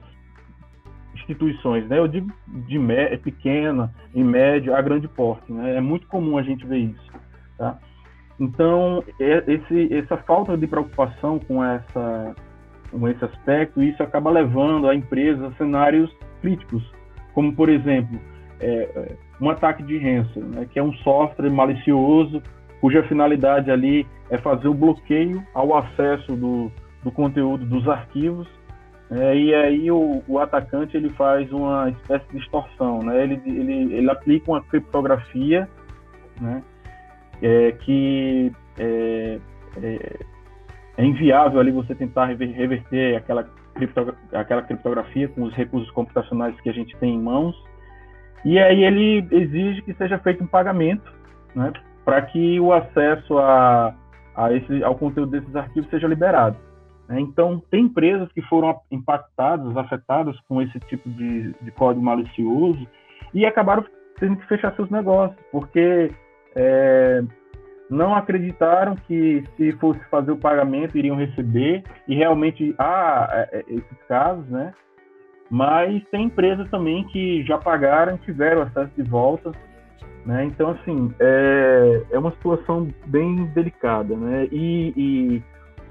instituições, né? Eu digo de é pequena, em médio, a grande porte, né? É muito comum a gente ver isso, tá? Então, é, esse, essa falta de preocupação com essa com esse aspecto, isso acaba levando a empresas a cenários críticos, como por exemplo, é, é, um ataque de ransom, né, que é um software malicioso cuja finalidade ali é fazer o bloqueio ao acesso do, do conteúdo dos arquivos é, e aí o, o, atacante ele faz uma espécie de extorsão, né? Ele, ele, ele aplica uma criptografia, né? É, que é, é, é, inviável ali você tentar reverter aquela, cripto, aquela criptografia com os recursos computacionais que a gente tem em mãos. E aí ele exige que seja feito um pagamento, né? Para que o acesso a, a esse, ao conteúdo desses arquivos seja liberado. Né? Então, tem empresas que foram impactadas, afetadas com esse tipo de, de código malicioso e acabaram tendo que fechar seus negócios, porque é, não acreditaram que se fosse fazer o pagamento iriam receber, e realmente há é, é, esses casos, né? Mas tem empresas também que já pagaram, tiveram acesso de volta, Né? Então, assim, é, é uma situação bem delicada. Né? E, e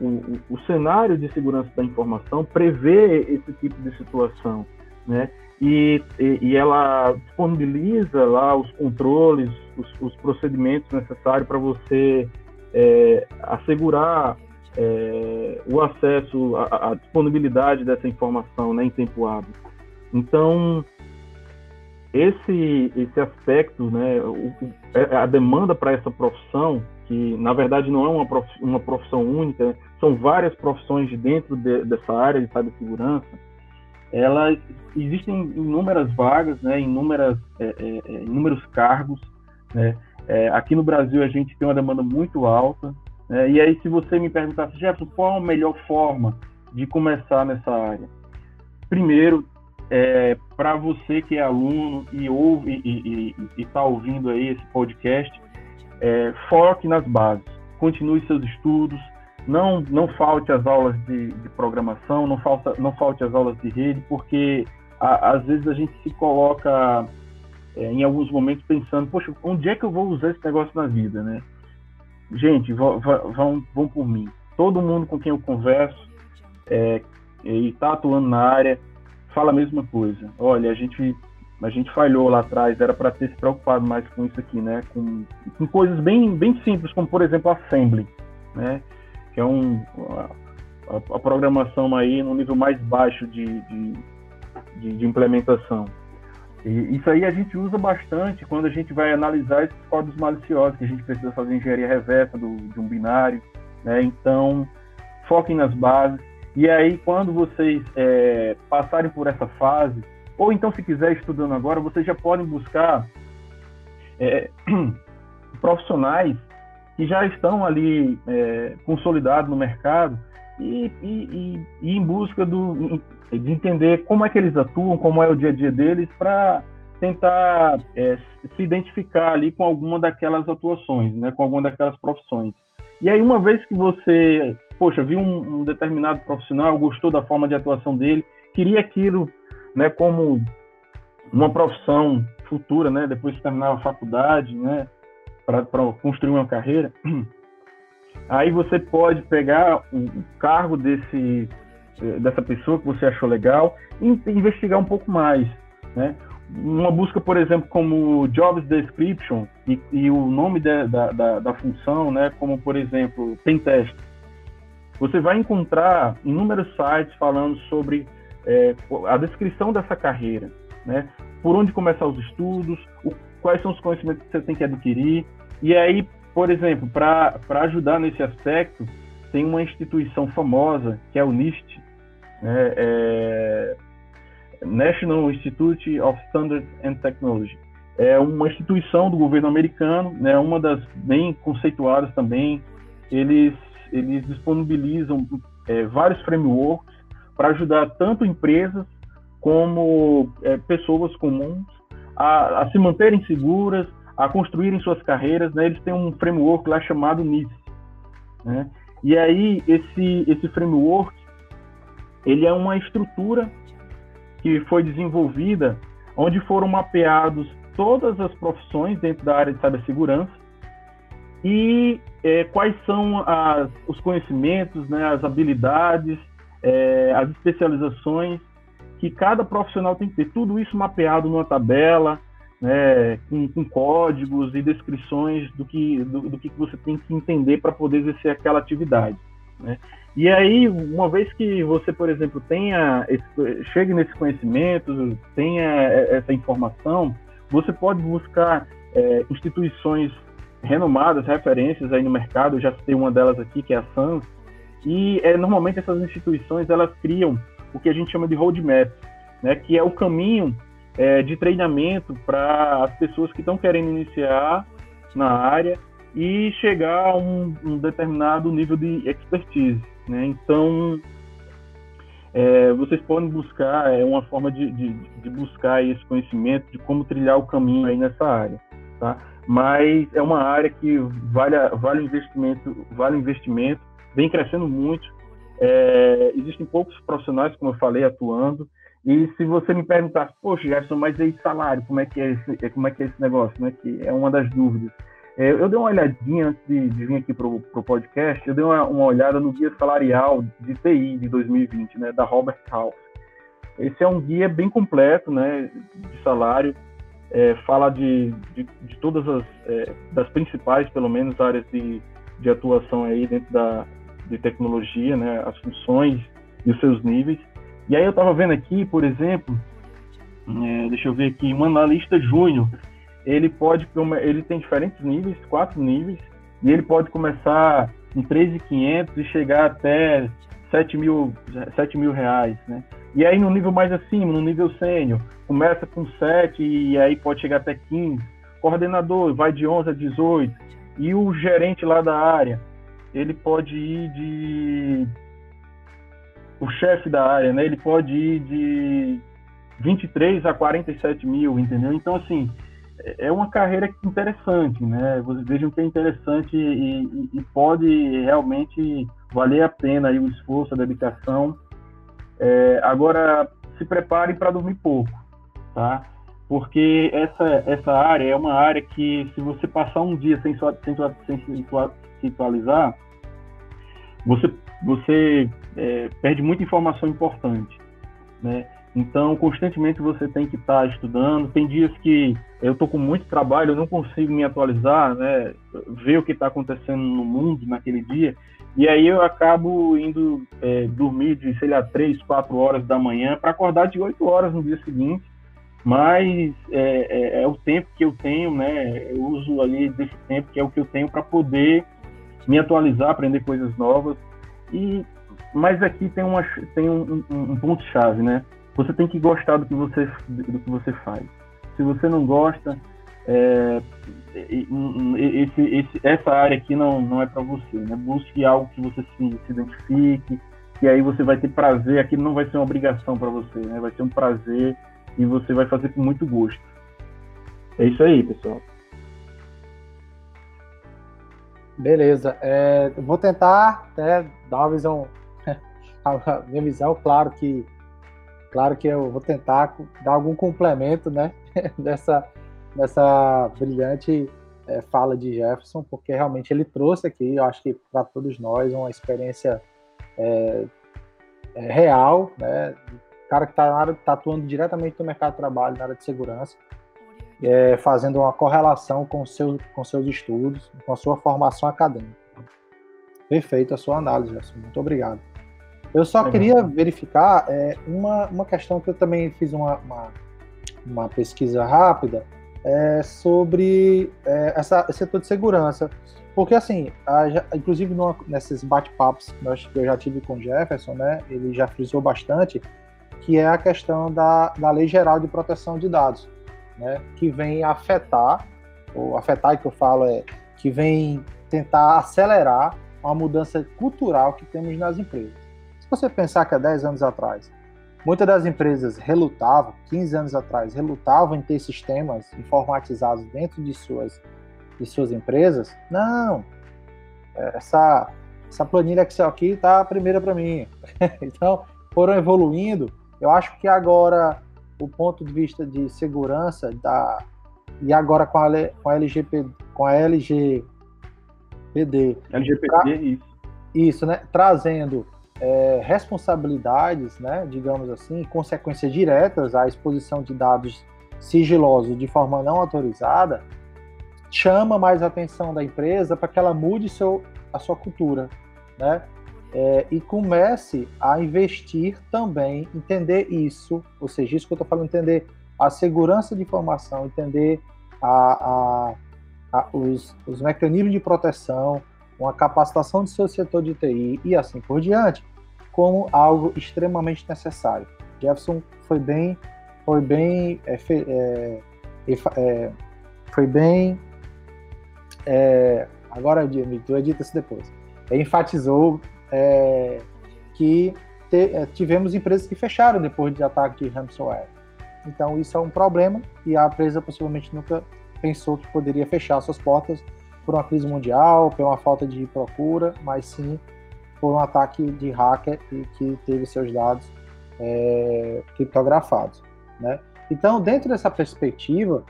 o, o, cenário de segurança da informação prevê esse tipo de situação. Né? E, e, e ela disponibiliza lá os controles, os, os procedimentos necessários para você é, assegurar é, o acesso, a, a, disponibilidade dessa informação né, em tempo hábil. Então, esse, esse aspecto, né, o, é, a demanda para essa profissão, que na verdade não é uma profissão, uma profissão única, são várias profissões dentro de, dessa área de cibersegurança, elas existem inúmeras vagas, né, inúmeras, é, é, é inúmeros cargos, né, é, aqui no Brasil a gente tem uma demanda muito alta, né, e aí se você me perguntasse, Jefferson, qual a melhor forma de começar nessa área? Primeiro, é, para você que é aluno e ouve e está ouvindo aí esse podcast, é, foque nas bases, continue seus estudos, não não falte as aulas de, de programação, não falta não falte as aulas de rede, porque a, às vezes a gente se coloca é, em alguns momentos pensando, poxa, onde é que eu vou usar esse negócio na vida, né? Gente, vão, vão, vão por mim. Todo mundo com quem eu converso é, e está atuando na área fala a mesma coisa. Olha, a gente a gente falhou lá atrás, era para ter se preocupado mais com isso aqui, né? Com, com coisas bem, bem simples, como por exemplo assembly, né? Que é um a, a programação aí no nível mais baixo de, de, de, de implementação. E isso aí a gente usa bastante quando a gente vai analisar esses códigos maliciosos, que a gente precisa fazer engenharia reversa do, de um binário. Né? Então, foquem nas bases. E aí, quando vocês é, passarem por essa fase, ou então se quiser estudando agora, vocês já podem buscar é, profissionais que já estão ali é, consolidados no mercado e, e, e, em busca do, de entender como é que eles atuam, como é o dia a dia deles, para tentar é, se identificar ali com alguma daquelas atuações, né, com alguma daquelas profissões. E aí, uma vez que você, poxa, viu um, um determinado profissional, gostou da forma de atuação dele, queria aquilo né, como uma profissão futura, né, depois de terminar a faculdade, né, para construir uma carreira, aí você pode pegar o cargo desse eh, dessa pessoa que você achou legal e investigar um pouco mais, né? Uma busca, por exemplo, como Jobs Description e, e o nome da, da, da, função, né? Como, por exemplo, Pentest. Você vai encontrar inúmeros sites falando sobre é, a descrição dessa carreira, né? Por onde começar os estudos, o, quais são os conhecimentos que você tem que adquirir. E aí, por exemplo, para ajudar nesse aspecto, tem uma instituição famosa, que é o NIST, né, é National Institute of Standards and Technology. É uma instituição do governo americano, né, uma das bem conceituadas também. Eles, eles disponibilizam é, vários frameworks para ajudar tanto empresas como é, pessoas comuns a, a, se manterem seguras, a construírem suas carreiras. Né? Eles têm um framework lá chamado NIST. Né? E aí, esse, esse framework ele é uma estrutura que foi desenvolvida onde foram mapeados todas as profissões dentro da área de cibersegurança e é, quais são as, os conhecimentos, né, as habilidades, é, as especializações que cada profissional tem que ter. Tudo isso mapeado numa tabela, né, com, com, códigos e descrições do que, do, do que você tem que entender para poder exercer aquela atividade. Né? E aí, uma vez que você, por exemplo, tenha esse, chegue nesse conhecimento, tenha essa informação, você pode buscar é, instituições renomadas, referências aí no mercado. Eu já citei uma delas aqui, que é a SANS. E é, normalmente essas instituições elas criam o que a gente chama de roadmap, né, que é o caminho é, de treinamento para as pessoas que estão querendo iniciar na área e chegar a um, um determinado nível de expertise. Né? Então, é, vocês podem buscar é uma forma de, de, de, buscar esse conhecimento de como trilhar o caminho aí nessa área, tá? Mas é uma área que vale vale investimento, vale investimento, vem crescendo muito. É, existem poucos profissionais, como eu falei, atuando E se você me perguntasse, poxa, Jefferson, mas aí salário, como é que é esse, como é que é esse negócio? Como é que é uma das dúvidas. É, eu dei uma olhadinha antes de, de vir aqui para o podcast, eu dei uma, uma, olhada no guia salarial de TI de 2020, né, da Robert House. Esse é um guia bem completo, né, de salário, é, fala de, de, de, todas as, é, das principais, pelo menos, áreas de, de atuação aí dentro da de tecnologia, né, as funções e os seus níveis. E aí eu estava vendo aqui, por exemplo, é, deixa eu ver aqui, um analista júnior, ele pode, ele tem diferentes níveis, quatro níveis, e ele pode começar em 3.500 e chegar até 7 mil, 7 mil reais, né? E aí no nível mais acima, no nível sênior, começa com 7 e aí pode chegar até 15. Coordenador vai de 11 a 18. E o gerente lá da área, ele pode ir de o chefe da área, né? Ele pode ir de 23 a 47 mil, entendeu? Então, assim, é, é uma carreira interessante, né? Vocês vejam que é interessante e, e, pode realmente valer a pena aí o esforço, a dedicação. É, agora, se preparem para dormir pouco, tá? Porque essa, essa área é uma área que, se você passar um dia sem, sem, sem se atualizar, você, você é, perde muita informação importante, né? Então, constantemente você tem que estar tá estudando. Tem dias que eu estou com muito trabalho, eu não consigo me atualizar, né? Ver o que está acontecendo no mundo naquele dia. E aí eu acabo indo é, dormir de, sei lá, três, quatro horas da manhã para acordar de oito horas no dia seguinte. Mas é, é, é, o tempo que eu tenho, né? Eu uso ali desse tempo que é o que eu tenho para poder me atualizar, aprender coisas novas. E mas aqui tem, uma, tem um, um, um ponto chave, né? você tem que gostar do que você, do que você faz. Se você não gosta, é, esse, esse, essa área aqui não, não é para você. Né? Busque algo que você se, se identifique, e aí você vai ter prazer. Aquilo não vai ser uma obrigação para você, né? vai ser um prazer e você vai fazer com muito gosto. É isso aí, pessoal. Beleza. É, vou tentar né, dar uma visão, a minha visão, claro que Claro que eu vou tentar dar algum complemento, né, dessa, dessa brilhante é, fala de Jefferson, porque realmente ele trouxe aqui, eu acho que para todos nós, uma experiência é, é, real, né, cara que está tá atuando diretamente no mercado de trabalho, na área de segurança, é, fazendo uma correlação com, seu, com seus estudos, com a sua formação acadêmica. Perfeito a sua análise, Jefferson. Muito obrigado. Eu só queria verificar é, uma, uma questão que eu também fiz uma, uma, uma pesquisa rápida é, sobre é, essa, esse setor de segurança. Porque, assim, a, inclusive no, nesses bate-papos que eu já tive com o Jefferson, né, ele já frisou bastante, que é a questão da, da Lei Geral de Proteção de Dados, né, que vem afetar, ou afetar que eu falo é que vem tentar acelerar uma mudança cultural que temos nas empresas. Se você pensar que há 10 anos atrás, muitas das empresas relutavam, 15 anos atrás, relutavam em ter sistemas informatizados dentro de suas, de suas empresas, não, essa, essa planilha Excel aqui está a primeira para mim. então, foram evoluindo. Eu acho que agora, o ponto de vista de segurança da, e agora com a, com a LGP, com a LGPD, LGPD, tra, isso. Isso, né? Trazendo é, responsabilidades, né, digamos assim, consequências diretas à exposição de dados sigilosos de forma não autorizada, chama mais a atenção da empresa para que ela mude seu, a sua cultura, né? É, e comece a investir também, entender isso, ou seja, isso que eu estou falando, entender a segurança de informação, entender a, a, a, os, os mecanismos de proteção, uma capacitação do seu setor de TI e assim por diante, como algo extremamente necessário. Jefferson foi bem, foi bem, é, é, é, foi bem, é, agora tu edita isso depois, enfatizou é, que te, é, tivemos empresas que fecharam depois de ataque de ransomware. Então isso é um problema e a empresa possivelmente nunca pensou que poderia fechar suas portas por uma crise mundial, por uma falta de procura, mas sim por um ataque de hacker e que teve seus dados é, criptografados. Né? Então, dentro dessa perspectiva,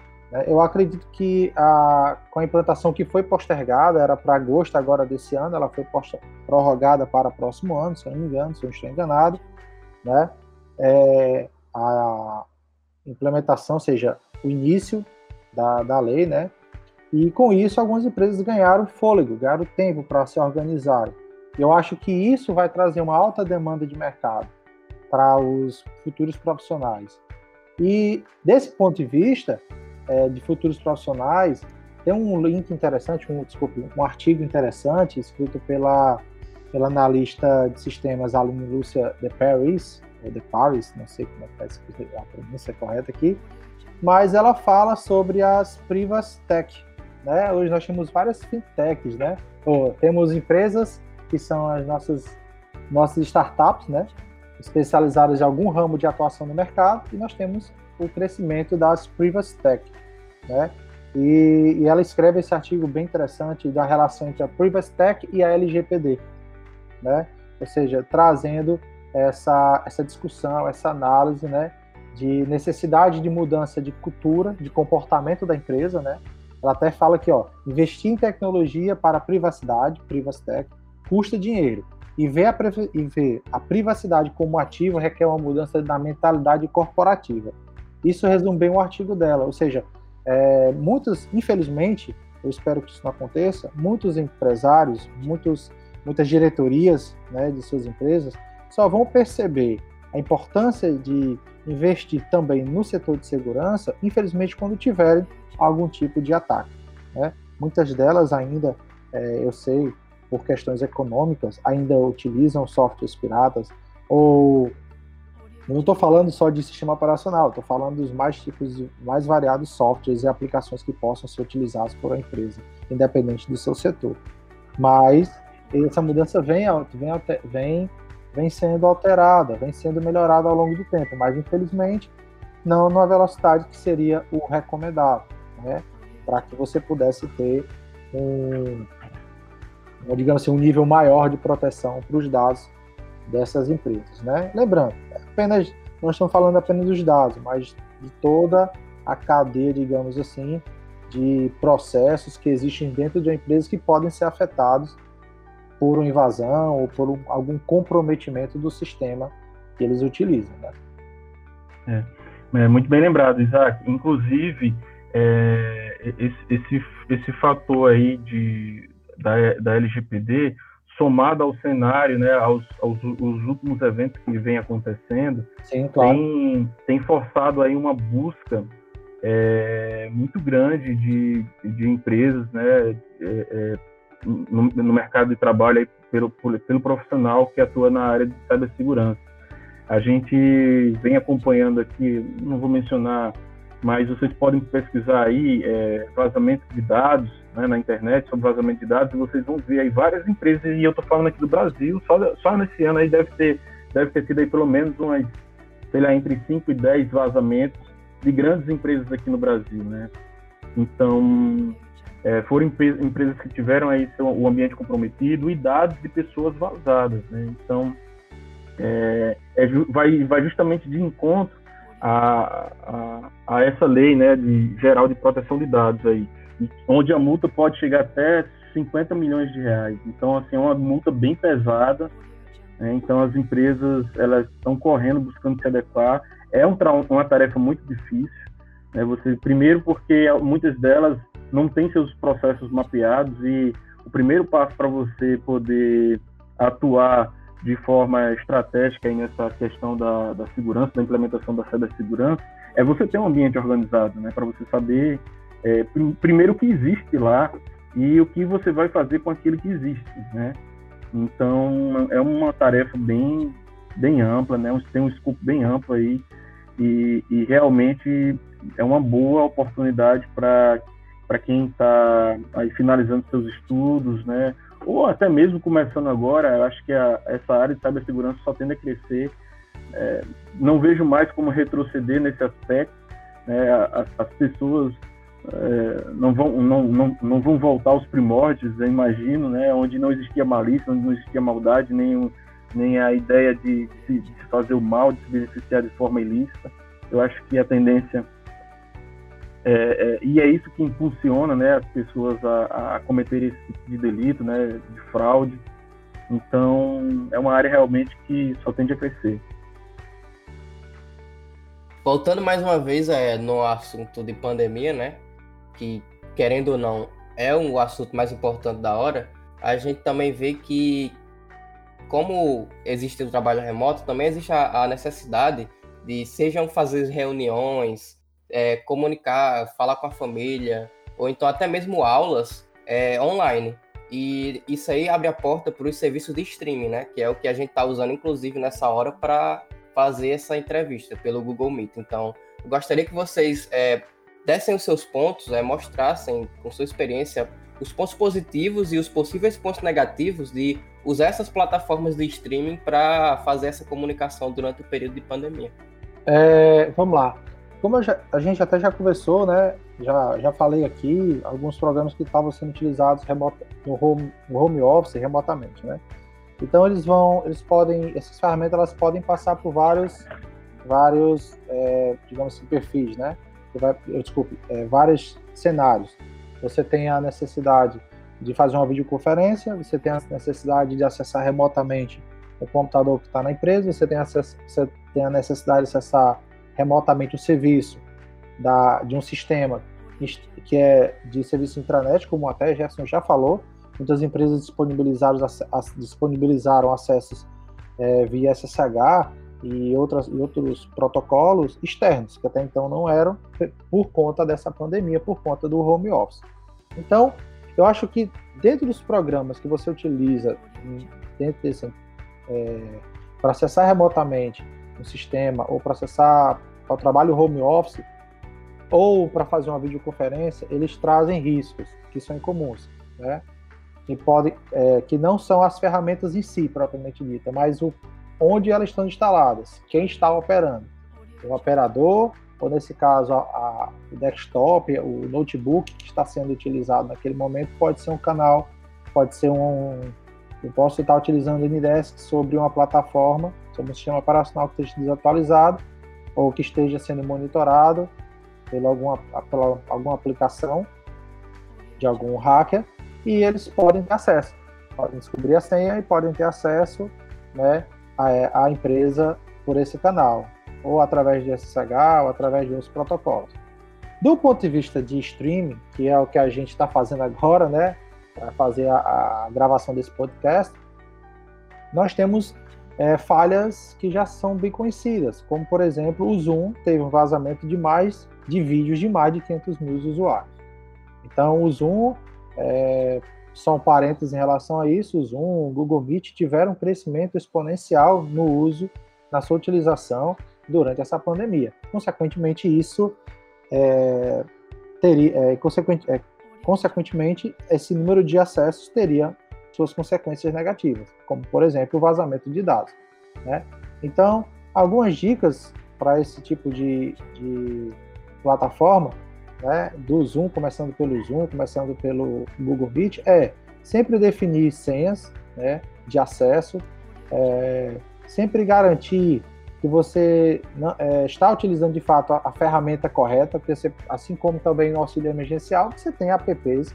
eu acredito que a, com a implantação que foi postergada, era para agosto agora desse ano, ela foi posta, prorrogada para o próximo ano, se eu não me engano, se eu não estou enganado, né? É, a implementação, ou seja, o início da, da lei, né? E com isso, algumas empresas ganharam fôlego, ganharam tempo para se organizarem. Eu acho que isso vai trazer uma alta demanda de mercado para os futuros profissionais. E desse ponto de vista, é, de futuros profissionais, tem um link interessante, um, um artigo interessante escrito pela, pela analista de sistemas Aline Lúcia de Paris, ou de Paris, não sei como é que está a pronúncia correta aqui, mas ela fala sobre as Privas Tech. Né? Hoje nós temos várias fintechs, né? Ou, temos empresas que são as nossas, nossas startups, né? especializadas em algum ramo de atuação no mercado, e nós temos o crescimento das Privas Tech. Né? E, e, ela escreve esse artigo bem interessante da relação entre a Privas Tech e a LGPD, né? ou seja, trazendo essa, essa discussão, essa análise né, de necessidade de mudança de cultura, de comportamento da empresa. Né? Ela até fala que ó, investir em tecnologia para privacidade, Privastec, custa dinheiro. E ver, a, e ver a privacidade como ativo requer uma mudança na mentalidade corporativa. Isso resume bem o artigo dela, ou seja, é, muitos, infelizmente, eu espero que isso não aconteça, muitos empresários, muitos, muitas diretorias né, de suas empresas só vão perceber a importância de investir também no setor de segurança, infelizmente, quando tiverem algum tipo de ataque. Né? Muitas delas ainda, é, eu sei, por questões econômicas, ainda utilizam softwares piratas, ou não estou falando só de sistema operacional, estou falando dos mais tipos, mais variados softwares e aplicações que possam ser utilizados por uma empresa, independente do seu setor. Mas essa mudança vem, vem, vem vem sendo alterada, vem sendo melhorada ao longo do tempo, mas infelizmente não numa velocidade que seria o recomendável, né? Para que você pudesse ter um, digamos assim, um nível maior de proteção para os dados dessas empresas, né? Lembrando, apenas não estamos falando apenas dos dados, mas de toda a cadeia, digamos assim, de processos que existem dentro de uma empresa que podem ser afetados por uma invasão ou por um, algum comprometimento do sistema que eles utilizam. Né? É, é muito bem lembrado, Isaac. Inclusive, é, esse, esse, esse fator aí de, da, da LGPD, somado ao cenário, né, aos, aos, aos últimos eventos que vem acontecendo, Sim, claro. tem, tem forçado aí uma busca é, muito grande de, de empresas, né, é, é no, no mercado de trabalho aí pelo, pelo profissional que atua na área de cibersegurança. A gente vem acompanhando aqui, não vou mencionar, mas vocês podem pesquisar aí é, vazamento de dados né, na internet sobre vazamento de dados vocês vão ver aí várias empresas, e eu estou falando aqui do Brasil, só, só nesse ano aí deve ter, deve ter sido aí pelo menos umas, sei lá, entre 5 e 10 vazamentos de grandes empresas aqui no Brasil, né? Então, é, foram empresas que tiveram aí seu, o ambiente comprometido e dados de pessoas vazadas. Né? Então, é, é, vai, vai justamente de encontro a, a, a, essa lei né, de, geral de proteção de dados aí, onde a multa pode chegar até 50 milhões de reais. Então, assim, é uma multa bem pesada. Né? Então, as empresas elas estão correndo, buscando se adequar. É um, uma tarefa muito difícil. Né? Você, primeiro, porque muitas delas não tem seus processos mapeados e o primeiro passo para você poder atuar de forma estratégica nessa questão da, da segurança, da implementação da cibersegurança, é você ter um ambiente organizado, né? Para você saber, é, primeiro, o que existe lá e o que você vai fazer com aquilo que existe, né? Então, é uma tarefa bem, bem ampla, né? Tem um escopo bem amplo aí e, e realmente é uma boa oportunidade para para quem está aí finalizando seus estudos, né? Ou até mesmo começando agora, eu acho que a, essa área de cibersegurança só tende a crescer. É, não vejo mais como retroceder nesse aspecto. Né? As, as pessoas é, não, vão, não, não, não vão voltar aos primórdios, eu imagino, né? onde não existia malícia, onde não existia maldade, nem, nem a ideia de, de, de fazer o mal, de se beneficiar de forma ilícita. Eu acho que a tendência é, é, e é isso que impulsiona né, as pessoas a, a cometer esse tipo de delito, né, de fraude. Então, é uma área realmente que só tende a crescer. Voltando mais uma vez é, no assunto de pandemia, né? Que, querendo ou não, é o assunto mais importante da hora, a gente também vê que, como existe o trabalho remoto, também existe a, a necessidade de sejam fazer reuniões, é, comunicar, falar com a família, ou então até mesmo aulas é, online. E isso aí abre a porta para os serviços de streaming, né? Que é o que a gente está usando, inclusive, nessa hora para fazer essa entrevista pelo Google Meet. Então, gostaria que vocês é, dessem os seus pontos, é, mostrassem com sua experiência os pontos positivos e os possíveis pontos negativos de usar essas plataformas de streaming para fazer essa comunicação durante o período de pandemia. É, vamos lá. Como já, a gente até já conversou, né? Já, já falei aqui alguns programas que estavam sendo utilizados no home, home office remotamente, né? Então eles vão, eles podem, essas ferramentas elas podem passar por vários, vários, é, digamos assim, perfis, né? Desculpe, é, vários cenários. Você tem a necessidade de fazer uma videoconferência, você tem a necessidade de acessar remotamente o computador que está na empresa, você tem, acesso, você tem a necessidade de acessar remotamente o serviço da, de um sistema que é de serviço intranet, como até Jefferson já falou. Muitas empresas disponibilizaram, disponibilizaram acessos é, via SSH e, outras, e outros protocolos externos, que até então não eram, por conta dessa pandemia, por conta do home office. Então, eu acho que dentro dos programas que você utiliza, dentro desse, é, para acessar remotamente um sistema ou para o trabalho home office ou para fazer uma videoconferência, eles trazem riscos que são incomuns, né? Que podem, é, que não são as ferramentas em si propriamente dita, mas o onde elas estão instaladas, quem está operando, o operador ou nesse caso a, o desktop, o notebook que está sendo utilizado naquele momento pode ser um canal, pode ser um, eu posso estar utilizando o Ndesk sobre uma plataforma, sobre um sistema operacional que esteja desatualizado ou que esteja sendo monitorado pela alguma, pela alguma aplicação de algum hacker e eles podem ter acesso, podem descobrir a senha e podem ter acesso né, à, à empresa por esse canal, ou através de SSH, ou através de outros protocolos. Do ponto de vista de streaming, que é o que a gente está fazendo agora, né, para fazer a, a, gravação desse podcast, nós temos é, falhas que já são bem conhecidas, como por exemplo o Zoom teve um vazamento de mais de vídeos de mais de 500 mil usuários. Então o Zoom, é, só um parênteses em relação a isso, o Zoom, o Google Meet tiveram um crescimento exponencial no uso, na sua utilização durante essa pandemia. Consequentemente, isso é, teria, é, consequente, é, consequentemente, esse número de acessos teria suas consequências negativas, como, por exemplo, o vazamento de dados. Né? Então, algumas dicas para esse tipo de, de plataforma, né, do Zoom, começando pelo Zoom, começando pelo Google Meet, é sempre definir senhas né, de acesso, é, sempre garantir que você não, é, está utilizando de fato a, a ferramenta correta, porque você, assim como também no auxílio emergencial, você tem apps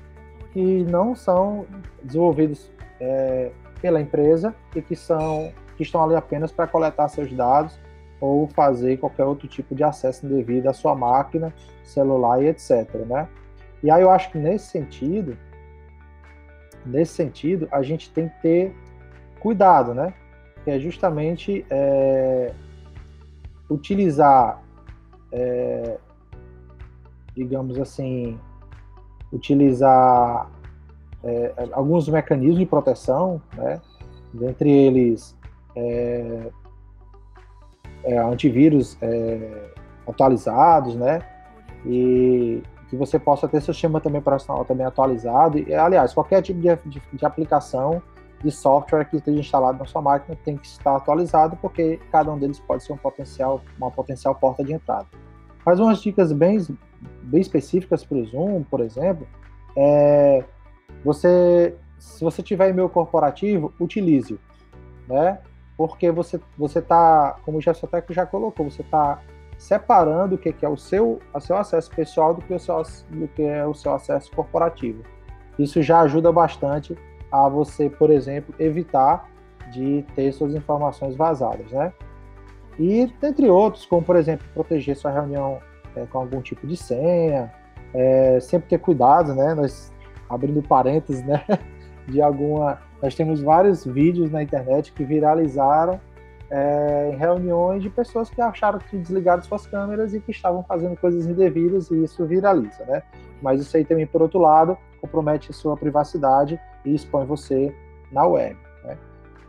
que não são desenvolvidos é, pela empresa e que são que estão ali apenas para coletar seus dados ou fazer qualquer outro tipo de acesso indevido à sua máquina, celular e etc. Né? E aí eu acho que nesse sentido, nesse sentido, a gente tem que ter cuidado, né? Que é justamente é, utilizar, é, digamos assim, utilizar é, alguns mecanismos de proteção, né? dentre eles é, antivírus é, atualizados, né? E que você possa ter seu sistema também operacional também atualizado. E, aliás, qualquer tipo de, de, de aplicação de software que esteja instalado na sua máquina tem que estar atualizado, porque cada um deles pode ser um potencial, uma potencial porta de entrada. Mas umas dicas bem, bem específicas para o Zoom, por exemplo, é você, se você tiver e-mail corporativo, utilize-o, né? Porque você você está, como o Gessoteco já colocou, você está separando o que, é o seu, o seu acesso pessoal do que, o seu, do que é o seu acesso corporativo. Isso já ajuda bastante a você, por exemplo, evitar de ter suas informações vazadas, né? E entre outros, como por exemplo, proteger sua reunião é, com algum tipo de senha, é, sempre ter cuidado, né? Nós abrindo parênteses, né? De alguma, nós temos vários vídeos na internet que viralizaram é, em reuniões de pessoas que acharam que desligaram suas câmeras e que estavam fazendo coisas indevidas e isso viraliza, né? Mas isso aí também, por outro lado, compromete sua privacidade e expõe você na web. Né?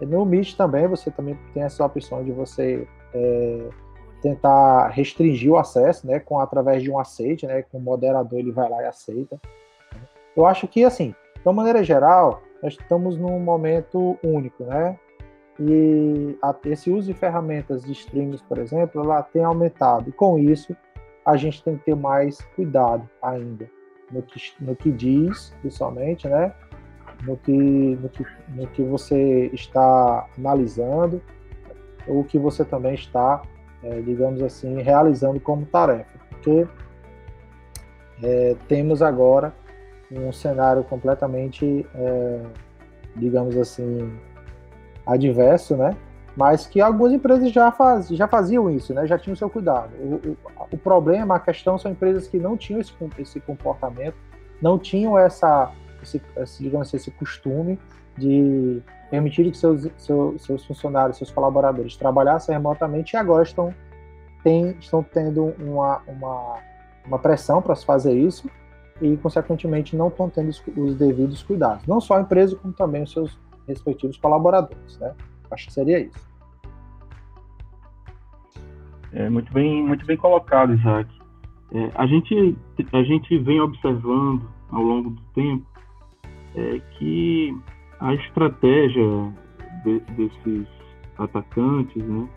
no Meet também você também tem essa opção de você é, tentar restringir o acesso, né, com através de um aceite, né, com o moderador ele vai lá e aceita. Eu acho que assim, de uma maneira geral, nós estamos num momento único, né? E a, esse uso de ferramentas de streams, por exemplo, ela tem aumentado. E com isso, a gente tem que ter mais cuidado ainda no que, no que diz, principalmente, né? No que, no, que, no que você está analisando, ou que você também está, é, digamos assim, realizando como tarefa. Porque é, temos agora um cenário completamente, é, digamos assim, adverso, né? Mas que algumas empresas já, faz, já faziam isso, né? Já tinham seu cuidado. O, o, o problema, a questão são empresas que não tinham esse, esse comportamento, não tinham essa, esse, esse, digamos assim, esse costume de permitir que seus, seus, seus funcionários, seus colaboradores trabalhassem remotamente e agora estão, tem, estão tendo uma, uma, uma pressão para se fazer isso e, consequentemente, não estão tendo os devidos cuidados. Não só a empresa, como também os seus respectivos colaboradores. Né? Acho que seria isso. É, muito bem, muito bem colocado, Isaac. É, a gente a gente vem observando ao longo do tempo é, que a estratégia de, desses atacantes, né,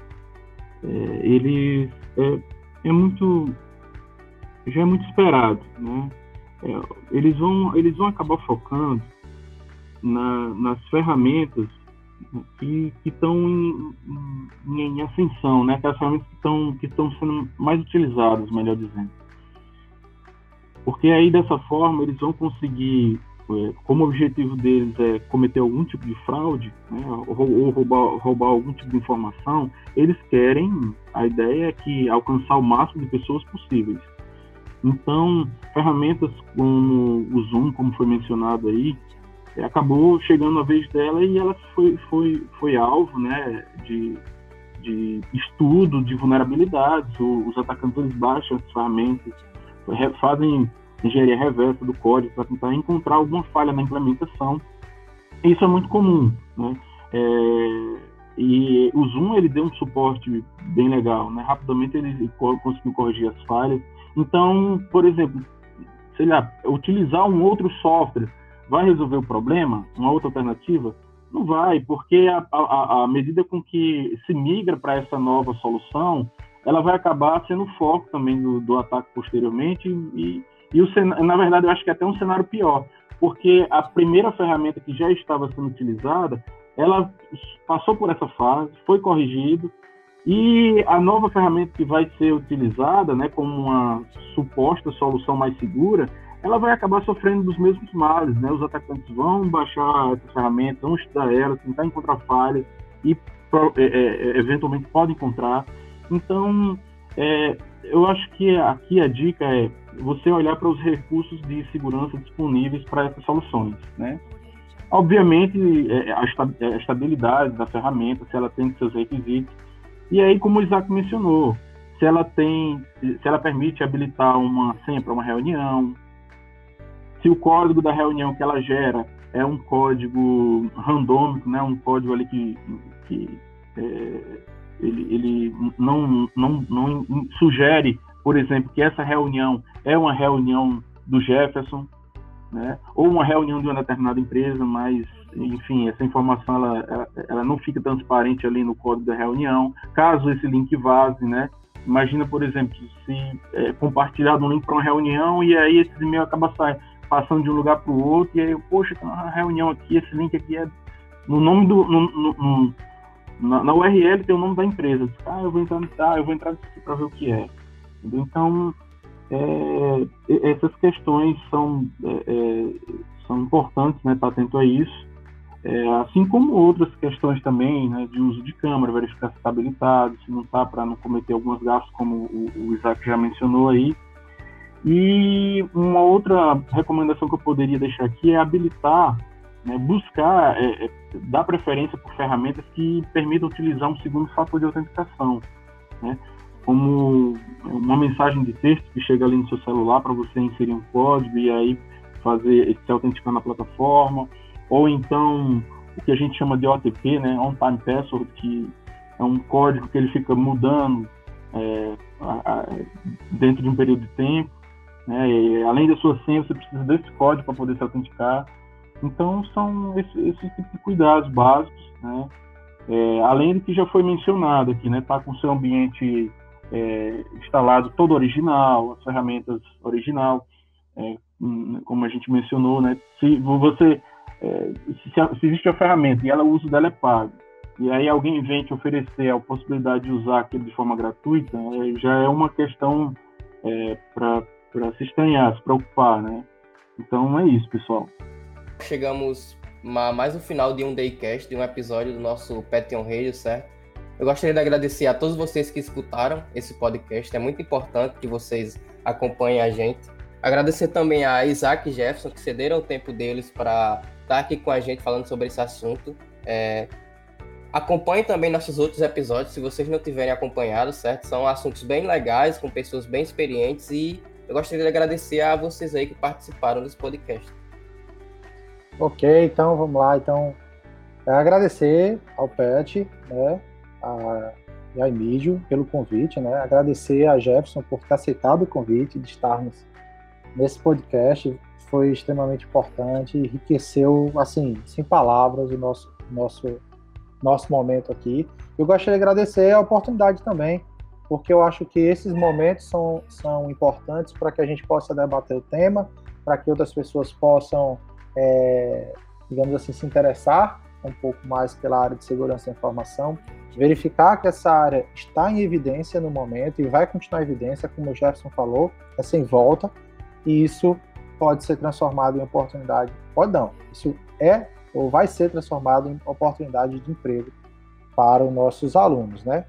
é, eles é, é, muito já é muito esperado, né? É, eles vão eles vão acabar focando na, nas ferramentas que estão em, em, em, ascensão, né? Aquelas ferramentas que estão que sendo mais utilizadas, melhor dizendo. Porque aí dessa forma eles vão conseguir, é, como o objetivo deles é cometer algum tipo de fraude, né? ou, ou roubar, roubar algum tipo de informação, eles querem, a ideia é que alcançar o máximo de pessoas possíveis. Então, ferramentas como o Zoom, como foi mencionado aí, é, acabou chegando a vez dela e ela foi, foi, foi alvo né, de, de estudo de vulnerabilidades. os atacantes baixam as ferramentas, fazem engenharia reversa do código para tentar encontrar alguma falha na implementação. Isso é muito comum. Né? É, e o Zoom ele deu um suporte bem legal. Né? Rapidamente ele conseguiu corrigir as falhas. Então, por exemplo, sei lá, utilizar um outro software vai resolver o problema? Uma outra alternativa? Não vai, porque a medida com que se migra para essa nova solução, ela vai acabar sendo foco também do, do ataque posteriormente e, e o, na verdade eu acho que é até um cenário pior, porque a primeira ferramenta que já estava sendo utilizada, ela passou por essa fase, foi corrigido e a nova ferramenta que vai ser utilizada, né, como uma suposta solução mais segura, ela vai acabar sofrendo dos mesmos males, né? Os atacantes vão baixar essas ferramentas, vão estudar elas, tentar encontrar falhas e é, é, eventualmente pode encontrar. Então, é, eu acho que aqui a dica é você olhar para os recursos de segurança disponíveis para essas soluções, né? Obviamente, é, a estabilidade da ferramenta, se ela tem seus requisitos. E aí, como o Isaac mencionou, se ela tem, se ela permite habilitar uma senha para uma reunião, se o código da reunião que ela gera é um código randômico, né, um código ali que, que é, ele, ele não, não, não sugere, por exemplo, que essa reunião é uma reunião do Jefferson, né, ou uma reunião de uma determinada empresa, mas, enfim, essa informação ela, ela, não fica transparente ali no código da reunião. Caso esse link vaze, né, imagina, por exemplo, se é, compartilhado um link para uma reunião e aí esse e-mail acaba saindo passando de um lugar para o outro, e aí, poxa, tem uma reunião aqui, esse link aqui é no nome do. No, no, na, na, URL tem o nome da empresa. Ah, eu vou entrar, ah, eu vou entrar aqui para ver o que é. Então, é, essas questões são, é, é, são importantes, né, estar atento a isso. É, assim como outras questões também, né, de uso de câmera, verificar se está habilitado, se não está, para não cometer alguns gastos, como o, o Isaac já mencionou aí. E uma outra recomendação que eu poderia deixar aqui é habilitar, né, buscar, é, é, dar preferência por ferramentas que permitam utilizar um segundo fator de autenticação, né, como uma mensagem de texto que chega ali no seu celular para você inserir um código e aí fazer se autenticar na plataforma, ou então o que a gente chama de OTP, né, On Time Password, que é um código que ele fica mudando é, a, a, dentro de um período de tempo. Né, e, além da sua senha, você precisa desse código para poder se autenticar. Então, são esses esse tipo de cuidados básicos, né? É, além do que já foi mencionado aqui, né? Tá com seu ambiente é, instalado todo original, as ferramentas original, é, hum, como a gente mencionou, né? Se você é, se, se, existe a ferramenta e ela, o uso dela é pago, e aí alguém vem te oferecer a possibilidade de usar aquilo de forma gratuita, é, já é uma questão é, para se estranhar, se preocupar, né? Então é isso, pessoal. Chegamos mais no final de um Daycast, de um episódio do nosso Patreon Radio, certo? Eu gostaria de agradecer a todos vocês que escutaram esse podcast. É muito importante que vocês acompanhem a gente. Agradecer também a Isaac e Jefferson, que cederam o tempo deles para estar aqui com a gente falando sobre esse assunto. É... Acompanhe também nossos outros episódios, se vocês não tiverem acompanhado, certo? São assuntos bem legais, com pessoas bem experientes e eu gostaria de agradecer a vocês aí que participaram desse podcast. Ok, então vamos lá. Então, é agradecer ao Pet, né, a, e a Emílio pelo convite, né, agradecer a Jefferson por ter aceitado o convite de estarmos nesse podcast foi extremamente importante, enriqueceu, assim, sem palavras, o nosso, nosso, nosso momento aqui. Eu gostaria de agradecer a oportunidade também, porque eu acho que esses momentos são, são importantes para que a gente possa debater o tema, para que outras pessoas possam, é, digamos assim, se interessar um pouco mais pela área de segurança da informação, verificar que essa área está em evidência no momento e vai continuar em evidência, como o Jefferson falou, é sem volta, e isso pode ser transformado em oportunidade. Pode não. Isso é ou vai ser transformado em oportunidade de emprego para os nossos alunos, né?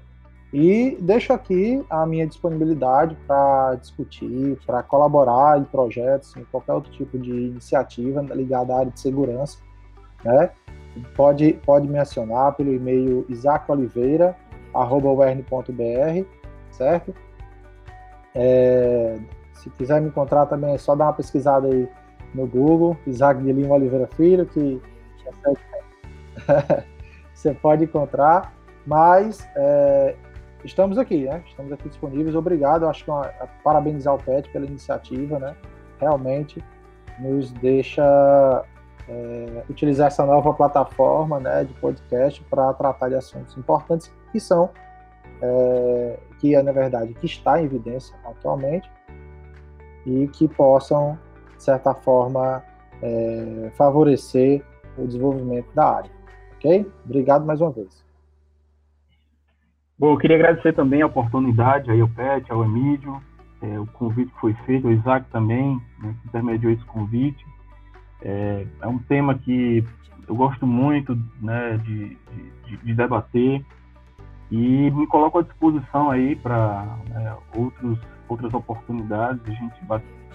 E deixo aqui a minha disponibilidade para discutir, para colaborar em projetos, em qualquer outro tipo de iniciativa ligada à área de segurança, né? Pode, pode me acionar pelo e-mail isaacoliveira.br, certo? É, se quiser me encontrar também é só dar uma pesquisada aí no Google, Isaac de Lima Oliveira Filho, que você pode encontrar. Mas é, estamos aqui, né? Estamos aqui disponíveis. Obrigado. Acho que uma, parabenizar o PET pela iniciativa, né? Realmente nos deixa é, utilizar essa nova plataforma né, de podcast para tratar de assuntos importantes que são é, que é na verdade que está em evidência atualmente e que possam, de certa forma, é, favorecer o desenvolvimento da área. Ok? Obrigado mais uma vez. Bom, eu queria agradecer também a oportunidade aí ao Pet, ao Emílio, é, o convite que foi feito, o Isaac também, né, que intermediou esse convite. É, é, um tema que eu gosto muito né, de, de, de debater e me coloco à disposição aí para né, outros outras oportunidades, a gente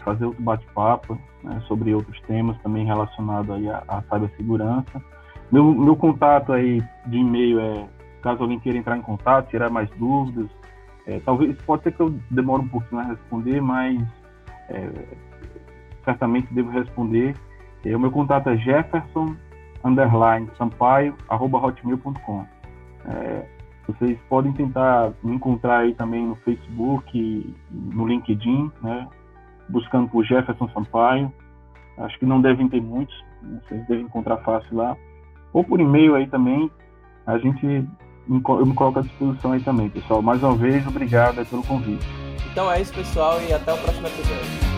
fazer outro bate-papo né, sobre outros temas também relacionados aí à, à cibersegurança. Meu, meu contato aí de e-mail é, caso alguém queira entrar em contato, tirar mais dúvidas, é, talvez, pode ser que eu demore um pouquinho a responder, mas é, certamente devo responder. É, o meu contato é jefferson. É, vocês podem tentar me encontrar aí também no Facebook, no LinkedIn, né? Buscando por Jefferson Sampaio. Acho que não devem ter muitos, né? vocês devem encontrar fácil lá. Ou por e-mail aí também. A gente, eu me coloco à disposição aí também, pessoal. Mais uma vez, obrigado pelo convite. Então é isso, pessoal, e até o próximo episódio.